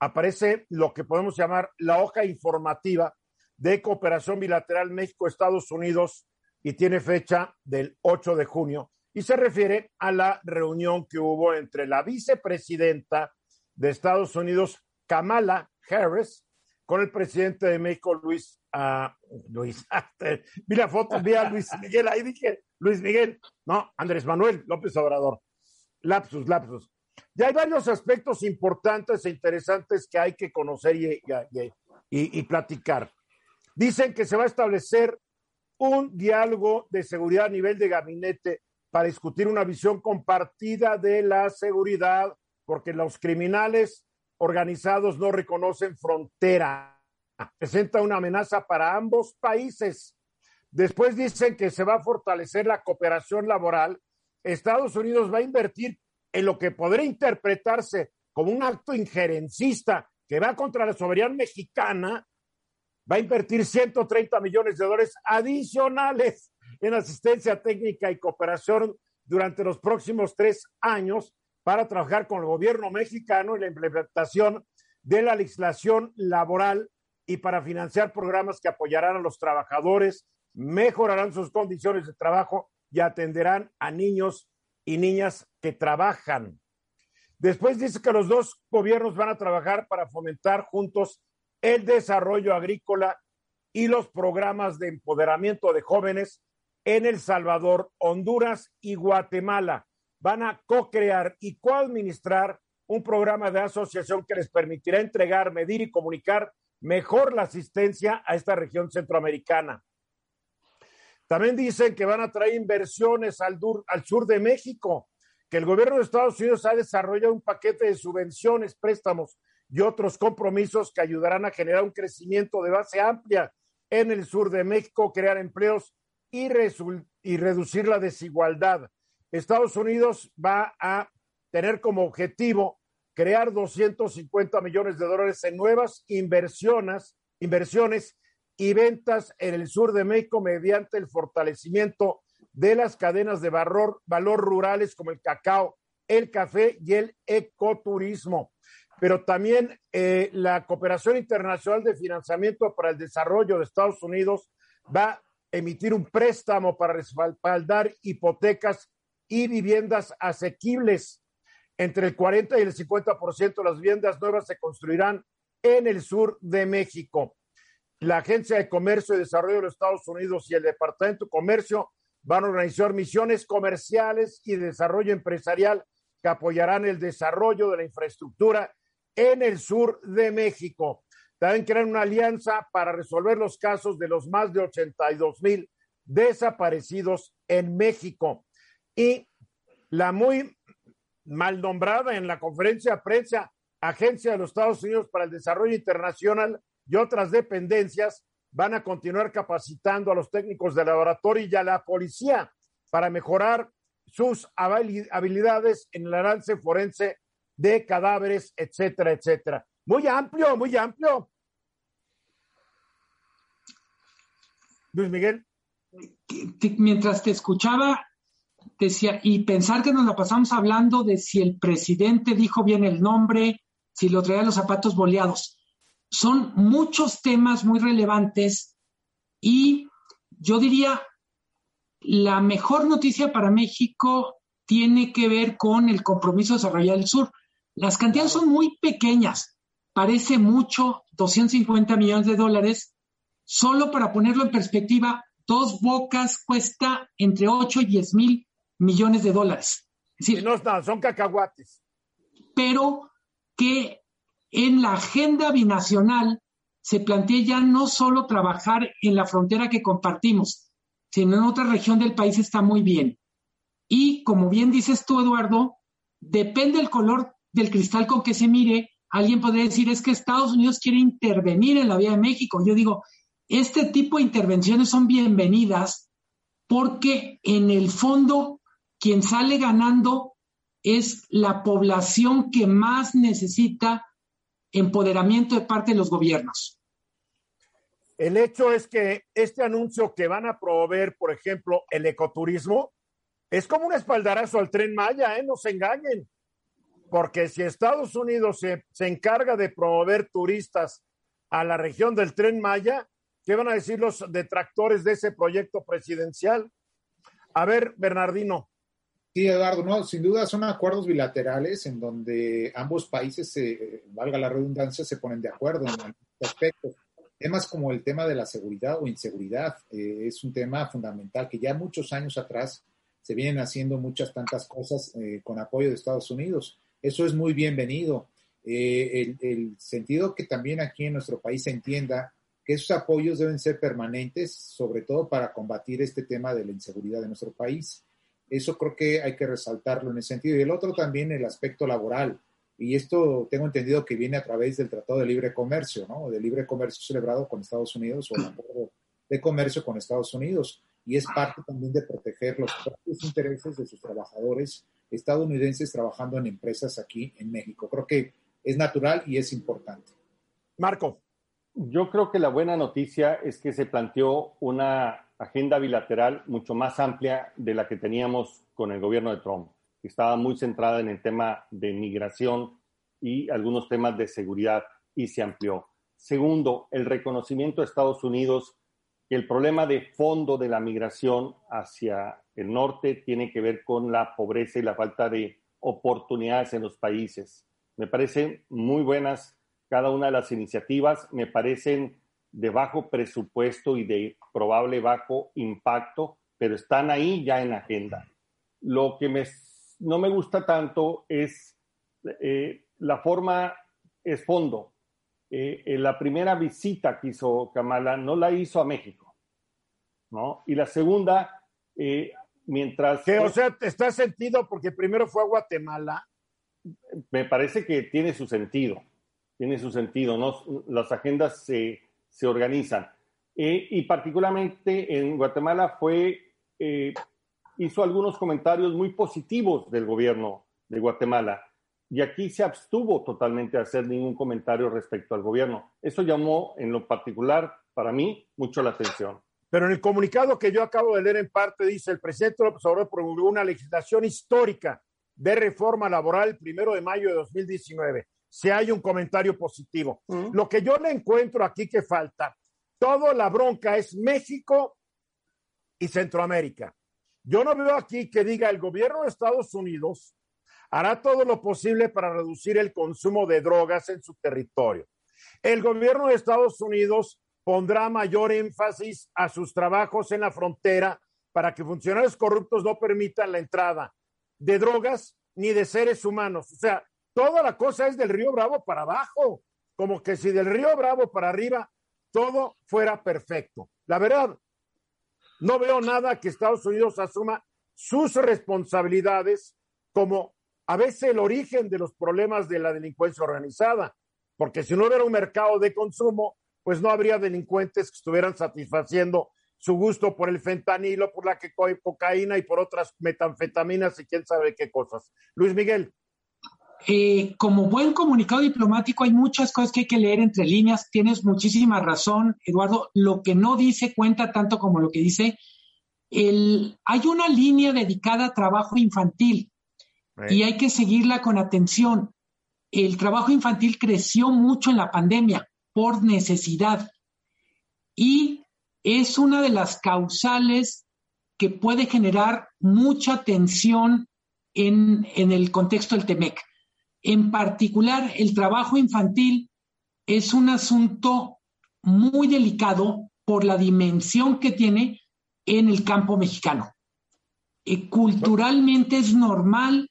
aparece lo que podemos llamar la hoja informativa de cooperación bilateral México-Estados Unidos y tiene fecha del 8 de junio y se refiere a la reunión que hubo entre la vicepresidenta de Estados Unidos, Kamala Harris, con el presidente de México, Luis, uh, Luis, *laughs* vi la foto, vi a Luis Miguel, ahí dije, Luis Miguel, no, Andrés Manuel López Obrador, lapsus, lapsus. Ya hay varios aspectos importantes e interesantes que hay que conocer y, y, y, y platicar. Dicen que se va a establecer un diálogo de seguridad a nivel de gabinete para discutir una visión compartida de la seguridad, porque los criminales organizados no reconocen frontera. Presenta una amenaza para ambos países. Después dicen que se va a fortalecer la cooperación laboral. Estados Unidos va a invertir en lo que podría interpretarse como un acto injerencista que va contra la soberanía mexicana, va a invertir 130 millones de dólares adicionales en asistencia técnica y cooperación durante los próximos tres años para trabajar con el gobierno mexicano en la implementación de la legislación laboral y para financiar programas que apoyarán a los trabajadores, mejorarán sus condiciones de trabajo y atenderán a niños y niñas que trabajan. Después dice que los dos gobiernos van a trabajar para fomentar juntos el desarrollo agrícola y los programas de empoderamiento de jóvenes en El Salvador, Honduras y Guatemala. Van a co-crear y co-administrar un programa de asociación que les permitirá entregar, medir y comunicar mejor la asistencia a esta región centroamericana. También dicen que van a traer inversiones al, al sur de México, que el gobierno de Estados Unidos ha desarrollado un paquete de subvenciones, préstamos y otros compromisos que ayudarán a generar un crecimiento de base amplia en el sur de México, crear empleos y, y reducir la desigualdad. Estados Unidos va a tener como objetivo crear 250 millones de dólares en nuevas inversiones, inversiones y ventas en el sur de México mediante el fortalecimiento de las cadenas de valor, valor rurales como el cacao, el café y el ecoturismo. Pero también eh, la cooperación internacional de financiamiento para el desarrollo de Estados Unidos va a emitir un préstamo para respaldar hipotecas y viviendas asequibles. Entre el 40 y el 50% de las viviendas nuevas se construirán en el sur de México. La Agencia de Comercio y Desarrollo de Estados Unidos y el Departamento de Comercio van a organizar misiones comerciales y de desarrollo empresarial que apoyarán el desarrollo de la infraestructura en el sur de México. También crean una alianza para resolver los casos de los más de 82 mil desaparecidos en México. Y la muy mal nombrada en la conferencia de prensa Agencia de los Estados Unidos para el Desarrollo Internacional y otras dependencias van a continuar capacitando a los técnicos de laboratorio y a la policía para mejorar sus habilidades en el análisis forense de cadáveres, etcétera, etcétera. Muy amplio, muy amplio. Luis Miguel. Mientras te escuchaba, decía, y pensar que nos la pasamos hablando de si el presidente dijo bien el nombre, si lo traía los zapatos boleados. Son muchos temas muy relevantes y yo diría, la mejor noticia para México tiene que ver con el compromiso de desarrollar el sur. Las cantidades son muy pequeñas, parece mucho, 250 millones de dólares. Solo para ponerlo en perspectiva, dos bocas cuesta entre 8 y 10 mil millones de dólares. no, son cacahuates. Pero que en la agenda binacional se plantea ya no solo trabajar en la frontera que compartimos, sino en otra región del país está muy bien. Y como bien dices tú, Eduardo, depende del color del cristal con que se mire, alguien podría decir es que Estados Unidos quiere intervenir en la vía de México. Yo digo, este tipo de intervenciones son bienvenidas porque en el fondo quien sale ganando es la población que más necesita empoderamiento de parte de los gobiernos. El hecho es que este anuncio que van a promover, por ejemplo, el ecoturismo, es como un espaldarazo al tren Maya, ¿eh? no se engañen. Porque si Estados Unidos se, se encarga de promover turistas a la región del tren Maya, ¿qué van a decir los detractores de ese proyecto presidencial? A ver, Bernardino. Sí, Eduardo, no, sin duda son acuerdos bilaterales en donde ambos países, se, valga la redundancia, se ponen de acuerdo en aspectos. Temas como el tema de la seguridad o inseguridad eh, es un tema fundamental que ya muchos años atrás se vienen haciendo muchas tantas cosas eh, con apoyo de Estados Unidos. Eso es muy bienvenido. Eh, el, el, sentido que también aquí en nuestro país se entienda que esos apoyos deben ser permanentes, sobre todo para combatir este tema de la inseguridad de nuestro país. Eso creo que hay que resaltarlo en ese sentido. Y el otro también el aspecto laboral. Y esto tengo entendido que viene a través del Tratado de Libre Comercio, ¿no? De Libre Comercio celebrado con Estados Unidos o el Acuerdo de Comercio con Estados Unidos. Y es parte también de proteger los propios intereses de sus trabajadores estadounidenses trabajando en empresas aquí en México. Creo que es natural y es importante. Marco. Yo creo que la buena noticia es que se planteó una agenda bilateral mucho más amplia de la que teníamos con el gobierno de Trump, que estaba muy centrada en el tema de migración y algunos temas de seguridad y se amplió. Segundo, el reconocimiento de Estados Unidos el problema de fondo de la migración hacia el norte tiene que ver con la pobreza y la falta de oportunidades en los países. Me parecen muy buenas cada una de las iniciativas, me parecen de bajo presupuesto y de probable bajo impacto, pero están ahí ya en agenda. Lo que no me gusta tanto es eh, la forma es fondo. Eh, la primera visita que hizo Kamala no la hizo a México, ¿no? Y la segunda, mientras... Que, o sea, está sentido porque primero fue a Guatemala. Me parece que tiene su sentido, tiene su sentido, ¿no? Las agendas se, se organizan. y particularmente en Guatemala fue hizo algunos comentarios muy positivos del gobierno de Guatemala y aquí se abstuvo totalmente de hacer ningún comentario respecto al gobierno. Eso llamó en lo particular para mí mucho la atención. Pero en el comunicado que yo acabo de leer en parte dice el presidente López Obrador promulgó una legislación histórica de reforma laboral el primero de mayo de 2019. Si hay un comentario positivo. Mm. Lo que yo le encuentro aquí que falta, toda la bronca es México y Centroamérica. Yo no veo aquí que diga el gobierno de Estados Unidos hará todo lo posible para reducir el consumo de drogas en su territorio. El gobierno de Estados Unidos pondrá mayor énfasis a sus trabajos en la frontera para que funcionarios corruptos no permitan la entrada de drogas ni de seres humanos. O sea, toda la cosa es del río Bravo para abajo, como que si del río Bravo para arriba todo fuera perfecto. La verdad, no veo nada que Estados Unidos asuma sus responsabilidades como a veces el origen de los problemas de la delincuencia organizada, porque si no hubiera un mercado de consumo, pues no habría delincuentes que estuvieran satisfaciendo su gusto por el fentanilo, por la cocaína y por otras metanfetaminas y quién sabe qué cosas. Luis Miguel. Eh, como buen comunicado diplomático hay muchas cosas que hay que leer entre líneas. Tienes muchísima razón, Eduardo. Lo que no dice cuenta tanto como lo que dice. El, hay una línea dedicada a trabajo infantil y hay que seguirla con atención. El trabajo infantil creció mucho en la pandemia por necesidad y es una de las causales que puede generar mucha tensión en, en el contexto del TEMEC. En particular, el trabajo infantil es un asunto muy delicado por la dimensión que tiene en el campo mexicano. Eh, culturalmente es normal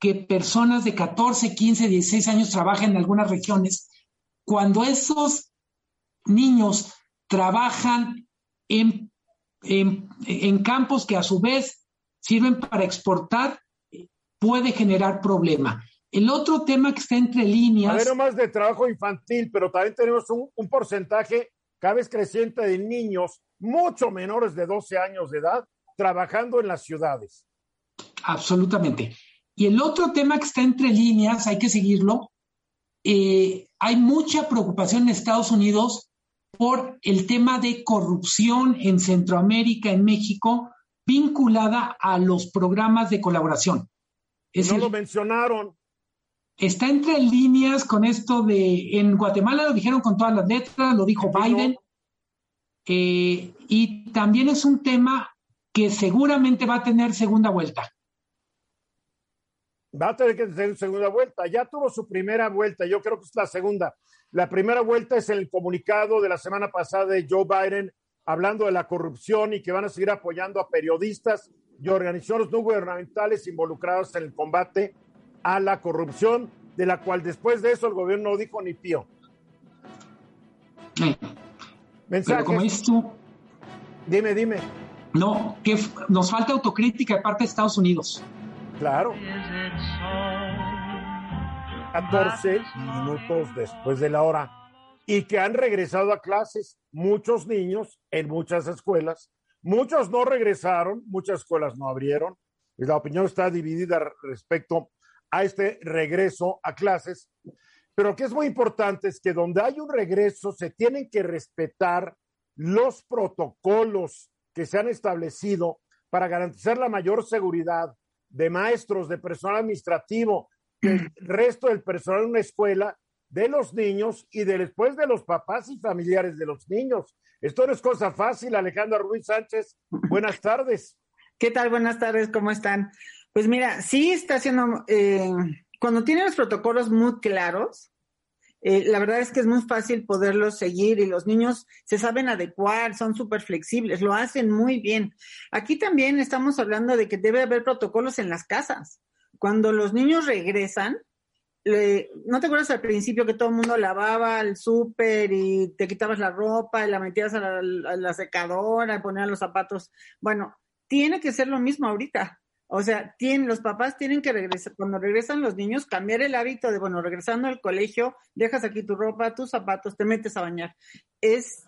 que personas de 14, 15, 16 años trabajen en algunas regiones. Cuando esos niños trabajan en, en campos que a su vez sirven para exportar, puede generar problema. El otro tema que está entre líneas. A más de trabajo infantil, pero también tenemos un, porcentaje cada vez creciente de niños mucho menores de 12 años de edad trabajando en las ciudades. Absolutamente. Y el otro tema que está entre líneas, hay que seguirlo. Eh, hay mucha preocupación en Estados Unidos por el tema de corrupción en Centroamérica, en México, vinculada a los programas de colaboración. no lo mencionaron está entre líneas con esto de, en Guatemala lo dijeron con todas las letras, lo dijo Biden, eh, y también es un tema que seguramente va a tener segunda vuelta. Va a tener que tener segunda vuelta. Ya tuvo su primera vuelta, yo creo que es la segunda. La primera vuelta es el comunicado de la semana pasada de Joe Biden hablando de la corrupción y que van a seguir apoyando a periodistas y organizaciones no gubernamentales involucrados en el combate a la corrupción, de la cual después de eso el gobierno no dijo ni pío. Mensaje. como dices tú. Dime, dime. No, que nos falta autocrítica de parte de Estados Unidos. Claro. 14 minutos después de la hora y que han regresado a clases muchos niños en muchas escuelas. Muchos no regresaron, muchas escuelas no abrieron. Y la opinión está dividida respecto a este regreso a clases. Pero que es muy importante es que donde hay un regreso se tienen que respetar los protocolos que se han establecido para garantizar la mayor seguridad de maestros, de personal administrativo, del *clears throat* resto del personal en una escuela, de los niños y de después de los papás y familiares de los niños. Esto no es cosa fácil, Alejandra Ruiz Sánchez. Buenas *laughs* tardes. ¿Qué tal? Buenas tardes, ¿cómo están? Pues mira, sí está haciendo, eh, cuando tiene los protocolos muy claros, eh, la verdad es que es muy fácil poderlos seguir y los niños se saben adecuar, son súper flexibles, lo hacen muy bien. Aquí también estamos hablando de que debe haber protocolos en las casas. Cuando los niños regresan, ¿No te acuerdas al principio que todo el mundo lavaba el súper y te quitabas la ropa y la metías a la, secadora y ponías los zapatos? Bueno, tiene que ser lo mismo ahorita. O sea, tienen, los papás tienen que regresar, cuando regresan los niños, cambiar el hábito de, bueno, regresando al colegio, dejas aquí tu ropa, tus zapatos, te metes a bañar. Es,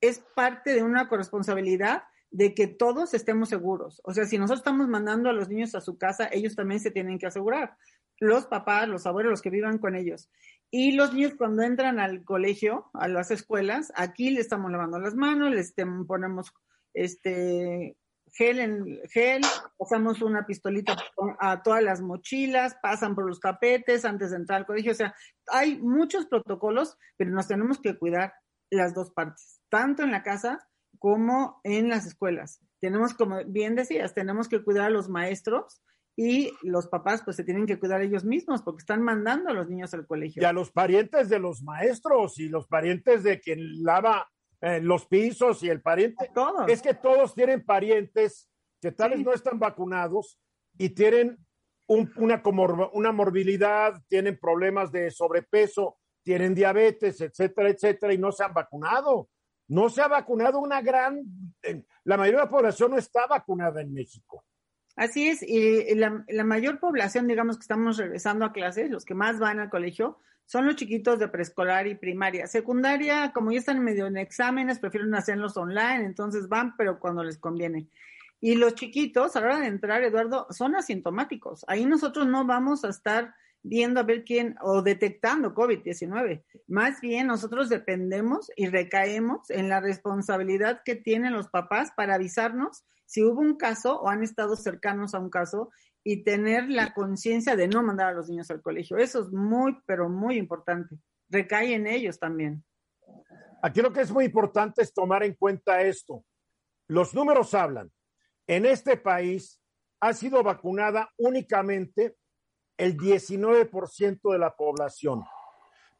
es parte de una corresponsabilidad de que todos estemos seguros. O sea, si nosotros estamos mandando a los niños a su casa, ellos también se tienen que asegurar. Los papás, los abuelos, los que vivan con ellos. Y los niños cuando entran al colegio, a las escuelas, aquí le estamos lavando las manos, les ponemos este gel en gel, pasamos una pistolita a todas las mochilas, pasan por los tapetes antes de entrar al colegio. O sea, hay muchos protocolos, pero nos tenemos que cuidar las dos partes, tanto en la casa como en las escuelas. Tenemos, como bien decías, tenemos que cuidar a los maestros y los papás pues se tienen que cuidar ellos mismos porque están mandando a los niños al colegio. Y a los parientes de los maestros y los parientes de quien lava eh, los pisos y el pariente. Todos. Es que todos tienen parientes que tal vez no están vacunados y tienen una, una morbilidad, tienen problemas de sobrepeso, tienen diabetes, etcétera, etcétera, y no se han vacunado. No se ha vacunado una gran, la mayoría de la población no está vacunada en México. Así es, y la, la, mayor población, digamos que estamos regresando a clases, los que más van al colegio, son los chiquitos de preescolar y primaria. Secundaria, como ya están medio en exámenes, prefieren hacerlos online, entonces van, pero cuando les conviene. Y los chiquitos, a la hora de entrar, Eduardo, son asintomáticos. Ahí nosotros no vamos a estar viendo a ver quién o detectando COVID-19. Más bien nosotros dependemos y recaemos en la responsabilidad que tienen los papás para avisarnos si hubo un caso o han estado cercanos a un caso y tener la conciencia de no mandar a los niños al colegio. Eso es muy, pero muy importante. Recae en ellos también. Aquí lo que es muy importante es tomar en cuenta esto. Los números hablan. En este país ha sido vacunada únicamente el 19% de la población,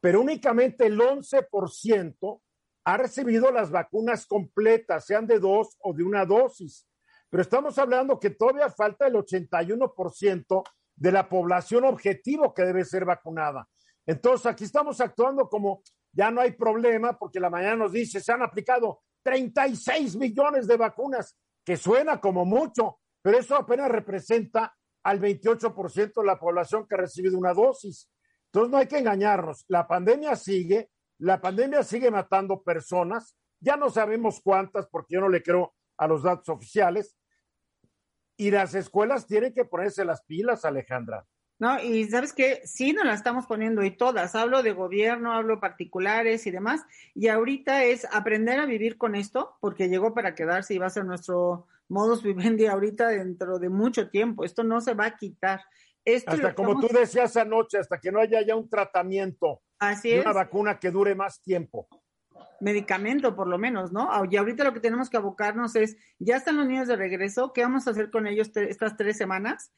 pero únicamente el 11% ha recibido las vacunas completas, sean de dos o de una dosis. Pero estamos hablando que todavía falta el 81% de la población objetivo que debe ser vacunada. Entonces, aquí estamos actuando como ya no hay problema, porque la mañana nos dice, se han aplicado 36 millones de vacunas, que suena como mucho, pero eso apenas representa al 28% de la población que ha recibido una dosis. Entonces, no hay que engañarnos. La pandemia sigue, la pandemia sigue matando personas, ya no sabemos cuántas, porque yo no le creo a los datos oficiales, y las escuelas tienen que ponerse las pilas, Alejandra. No, y sabes que sí nos la estamos poniendo y todas, hablo de gobierno, hablo particulares y demás, y ahorita es aprender a vivir con esto, porque llegó para quedarse y va a ser nuestro modus vivendi ahorita dentro de mucho tiempo, esto no se va a quitar. hasta como tú decías anoche, hasta que no haya ya un tratamiento, Así una vacuna que dure más tiempo medicamento, por lo menos, ¿no? Ah, y ahorita lo que tenemos que abocarnos es, ya están los niños de regreso, ¿qué vamos a hacer con ellos estas tres semanas?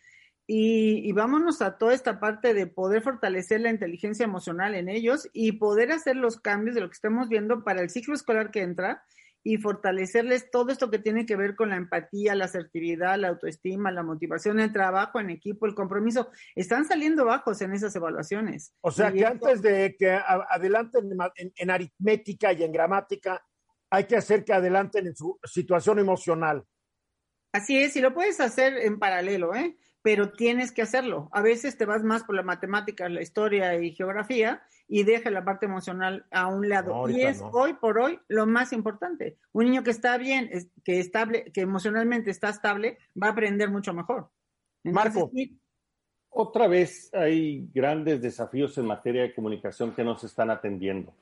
Y, y, vámonos a toda esta parte de poder fortalecer la inteligencia emocional en ellos y poder hacer los cambios de lo que estamos viendo para el ciclo escolar que entra y fortalecerles todo esto que tiene que ver con la empatía, la asertividad, la autoestima, la motivación, el trabajo en equipo, el compromiso. Están saliendo bajos en esas evaluaciones. O sea que antes de que adelanten en, aritmética y en gramática, hay que hacer que adelanten en su situación emocional. Así es, y lo puedes hacer en paralelo, ¿eh? Pero tienes que hacerlo. A veces te vas más por la matemática, la historia y geografía y deja la parte emocional a un lado. y es hoy por hoy lo más importante. Un niño que está bien, que estable, que emocionalmente está estable, va a aprender mucho mejor. Marco, otra vez hay grandes desafíos en materia de comunicación que nos están atendiendo.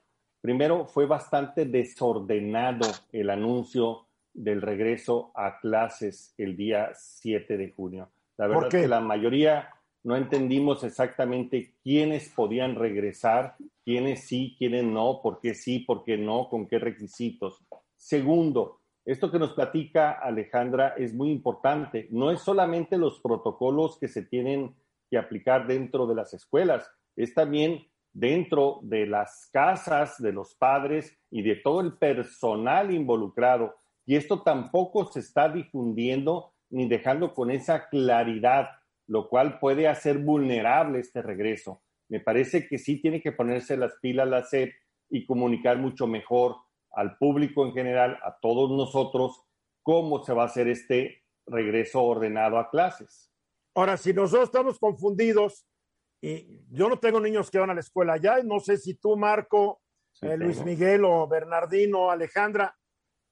Primero, fue bastante desordenado el anuncio del regreso a clases el día 7 de junio. La verdad es que la mayoría no entendimos exactamente quiénes podían regresar, quiénes sí, quiénes no, por qué sí, por qué no, con qué requisitos. Segundo, esto que nos platica Alejandra es muy importante. No es solamente los protocolos que se tienen que aplicar dentro de las escuelas, es también dentro de las casas de los padres y de todo el personal involucrado. Y esto tampoco se está difundiendo ni dejando con esa claridad lo cual puede hacer vulnerable este regreso. Me parece que sí tiene que ponerse las pilas la SEP y comunicar mucho mejor al público en general, a todos nosotros, cómo se va a hacer este regreso ordenado a clases. Ahora, si nosotros estamos confundidos, y yo no tengo niños que van a la escuela ya, no sé si tú, Marco, eh, Luis Miguel o Bernardino, Alejandra,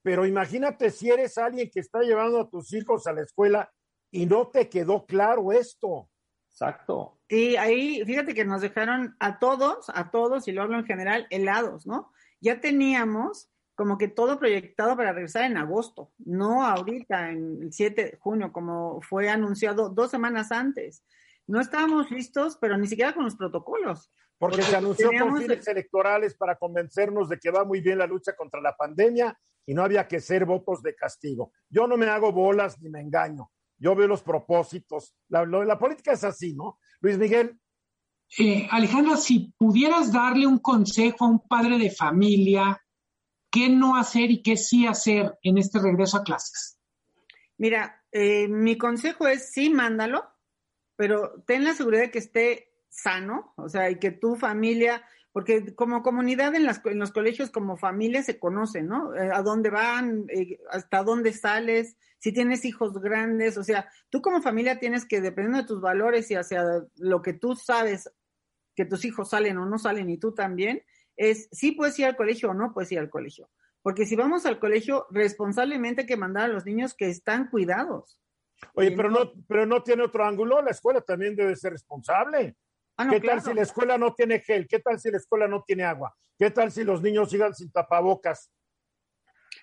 pero imagínate si eres alguien que está llevando a tus hijos a la escuela y no te quedó claro esto. Exacto. Sí, ahí fíjate que nos dejaron a todos, a todos, y lo hablo en general, helados, ¿no? Ya teníamos como que todo proyectado para regresar en agosto, no ahorita, en el 7 de junio, como fue anunciado dos semanas antes. No estábamos listos, pero ni siquiera con los protocolos. Porque, se anunció con fines electorales para convencernos de que va muy bien la lucha contra la pandemia y no había que ser votos de castigo. Yo no me hago bolas ni me engaño. Yo veo los propósitos. La, la política es así, ¿no? Luis Miguel. Eh, Alejandra, si pudieras darle un consejo a un padre de familia, ¿qué no hacer y qué sí hacer en este regreso a clases? Mira, eh, mi consejo es sí, mándalo, pero ten la seguridad de que esté sano, o sea, y que tu familia, porque como comunidad en, las, en los colegios, como familia, se conocen, ¿no? Eh, a dónde van, eh, hasta dónde sales, si tienes hijos grandes, o sea, tú como familia tienes que, dependiendo de tus valores y hacia lo que tú sabes que tus hijos salen o no salen y tú también, es si puedes ir al colegio o no puedes ir al colegio. Porque si vamos al colegio, responsablemente hay que mandar a los niños que están cuidados. Oye, pero no, pero no tiene otro ángulo, la escuela también debe ser responsable. Ah, ¿Qué tal si la escuela no tiene gel? ¿Qué tal si la escuela no tiene agua? ¿Qué tal si los niños sigan sin tapabocas?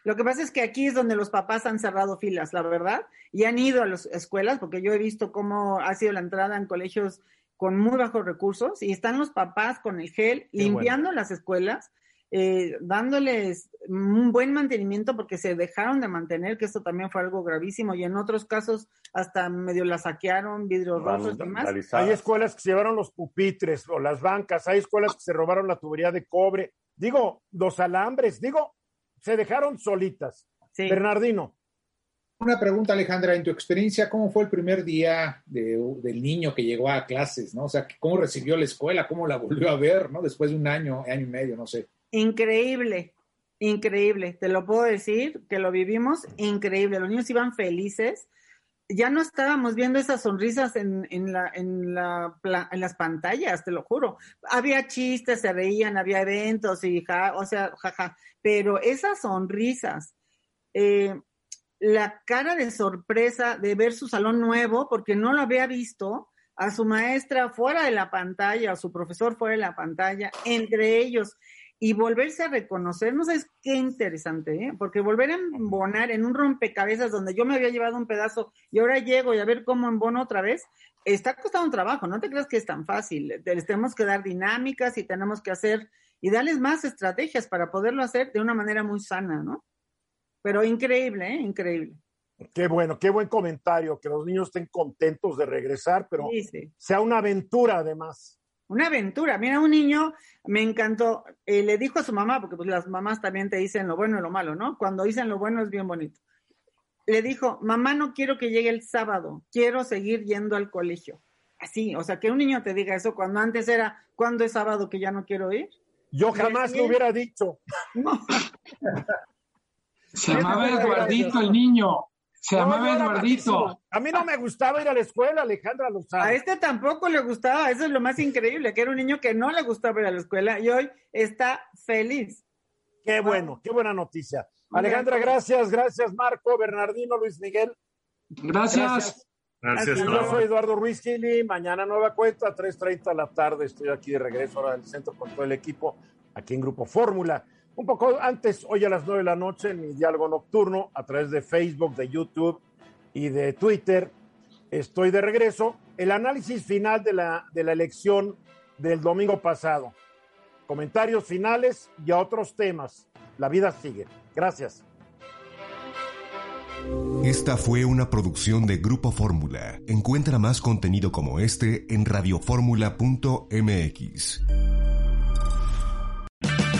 Lo que pasa es que aquí es donde los papás han cerrado filas, la verdad, y han ido a las escuelas, porque yo he visto cómo ha sido la entrada en colegios con muy bajos recursos, y están los papás con el gel limpiando las escuelas, eh, dándoles un buen mantenimiento porque se dejaron de mantener, que esto también fue algo gravísimo, y en otros casos hasta medio la saquearon, vidrios rotos y demás. Hay escuelas que se llevaron los pupitres o las bancas, hay escuelas que se robaron la tubería de cobre, digo, los alambres, digo, se dejaron solitas. Bernardino. Una pregunta, Alejandra, en tu experiencia, ¿cómo fue el primer día del niño que llegó a clases, no? O sea, ¿cómo recibió la escuela? ¿Cómo la volvió a ver, no? Después de un año, año y medio, no sé. Increíble, increíble. Te lo puedo decir que lo vivimos increíble. Los niños iban felices. Ya no estábamos viendo esas sonrisas en, en, la, en, la, en las pantallas, te lo juro. Había chistes, se reían, había eventos y ja, o sea, jaja. Pero esas sonrisas, eh, la cara de sorpresa de ver su salón nuevo, porque no lo había visto, a su maestra fuera de la pantalla, a su profesor fuera de la pantalla, entre ellos y volverse a reconocer, no sabes qué interesante, ¿eh? porque volver a embonar en un rompecabezas donde yo me había llevado un pedazo y ahora llego y a ver cómo embono otra vez, está costando un trabajo, no te creas que es tan fácil, les tenemos que dar dinámicas y tenemos que hacer y darles más estrategias para poderlo hacer de una manera muy sana, ¿no? Pero increíble, ¿eh? Increíble. Qué bueno, qué buen comentario, que los niños estén contentos de regresar, pero sea una aventura además una aventura. Mira, un niño me encantó, eh, le dijo a su mamá, porque pues las mamás también te dicen lo bueno y lo malo, ¿no? Cuando dicen lo bueno es bien bonito. Le dijo, mamá, no quiero que llegue el sábado, quiero seguir yendo al colegio. Así, o sea, que un niño te diga eso cuando antes era, ¿cuándo es sábado que ya no quiero ir? Yo jamás lo hubiera dicho. *laughs* Se llamaba Eduardito el niño. Se llamaba Eduardito. A mí no me gustaba ir a la escuela, Alejandra lo A este tampoco le gustaba, eso es lo más increíble, que era un niño que no le gustaba ir a la escuela y hoy está feliz. Qué bueno, qué buena noticia. Alejandra, gracias, gracias Marco, Bernardino, Luis Miguel. Gracias. Gracias. Yo soy Eduardo Ruiz Gili, mañana nueva cuenta, 3.30 de la tarde, estoy aquí de regreso ahora del centro con todo el equipo, aquí en Grupo Fórmula un poco antes, hoy a las nueve de la noche, en mi diálogo nocturno, a través de Facebook, de YouTube y de Twitter, estoy de regreso. El análisis final de la, de la elección del domingo pasado. Comentarios finales y a otros temas. La vida sigue. Gracias. Esta fue una producción de Grupo Fórmula. Encuentra más contenido como este en radioformula.mx.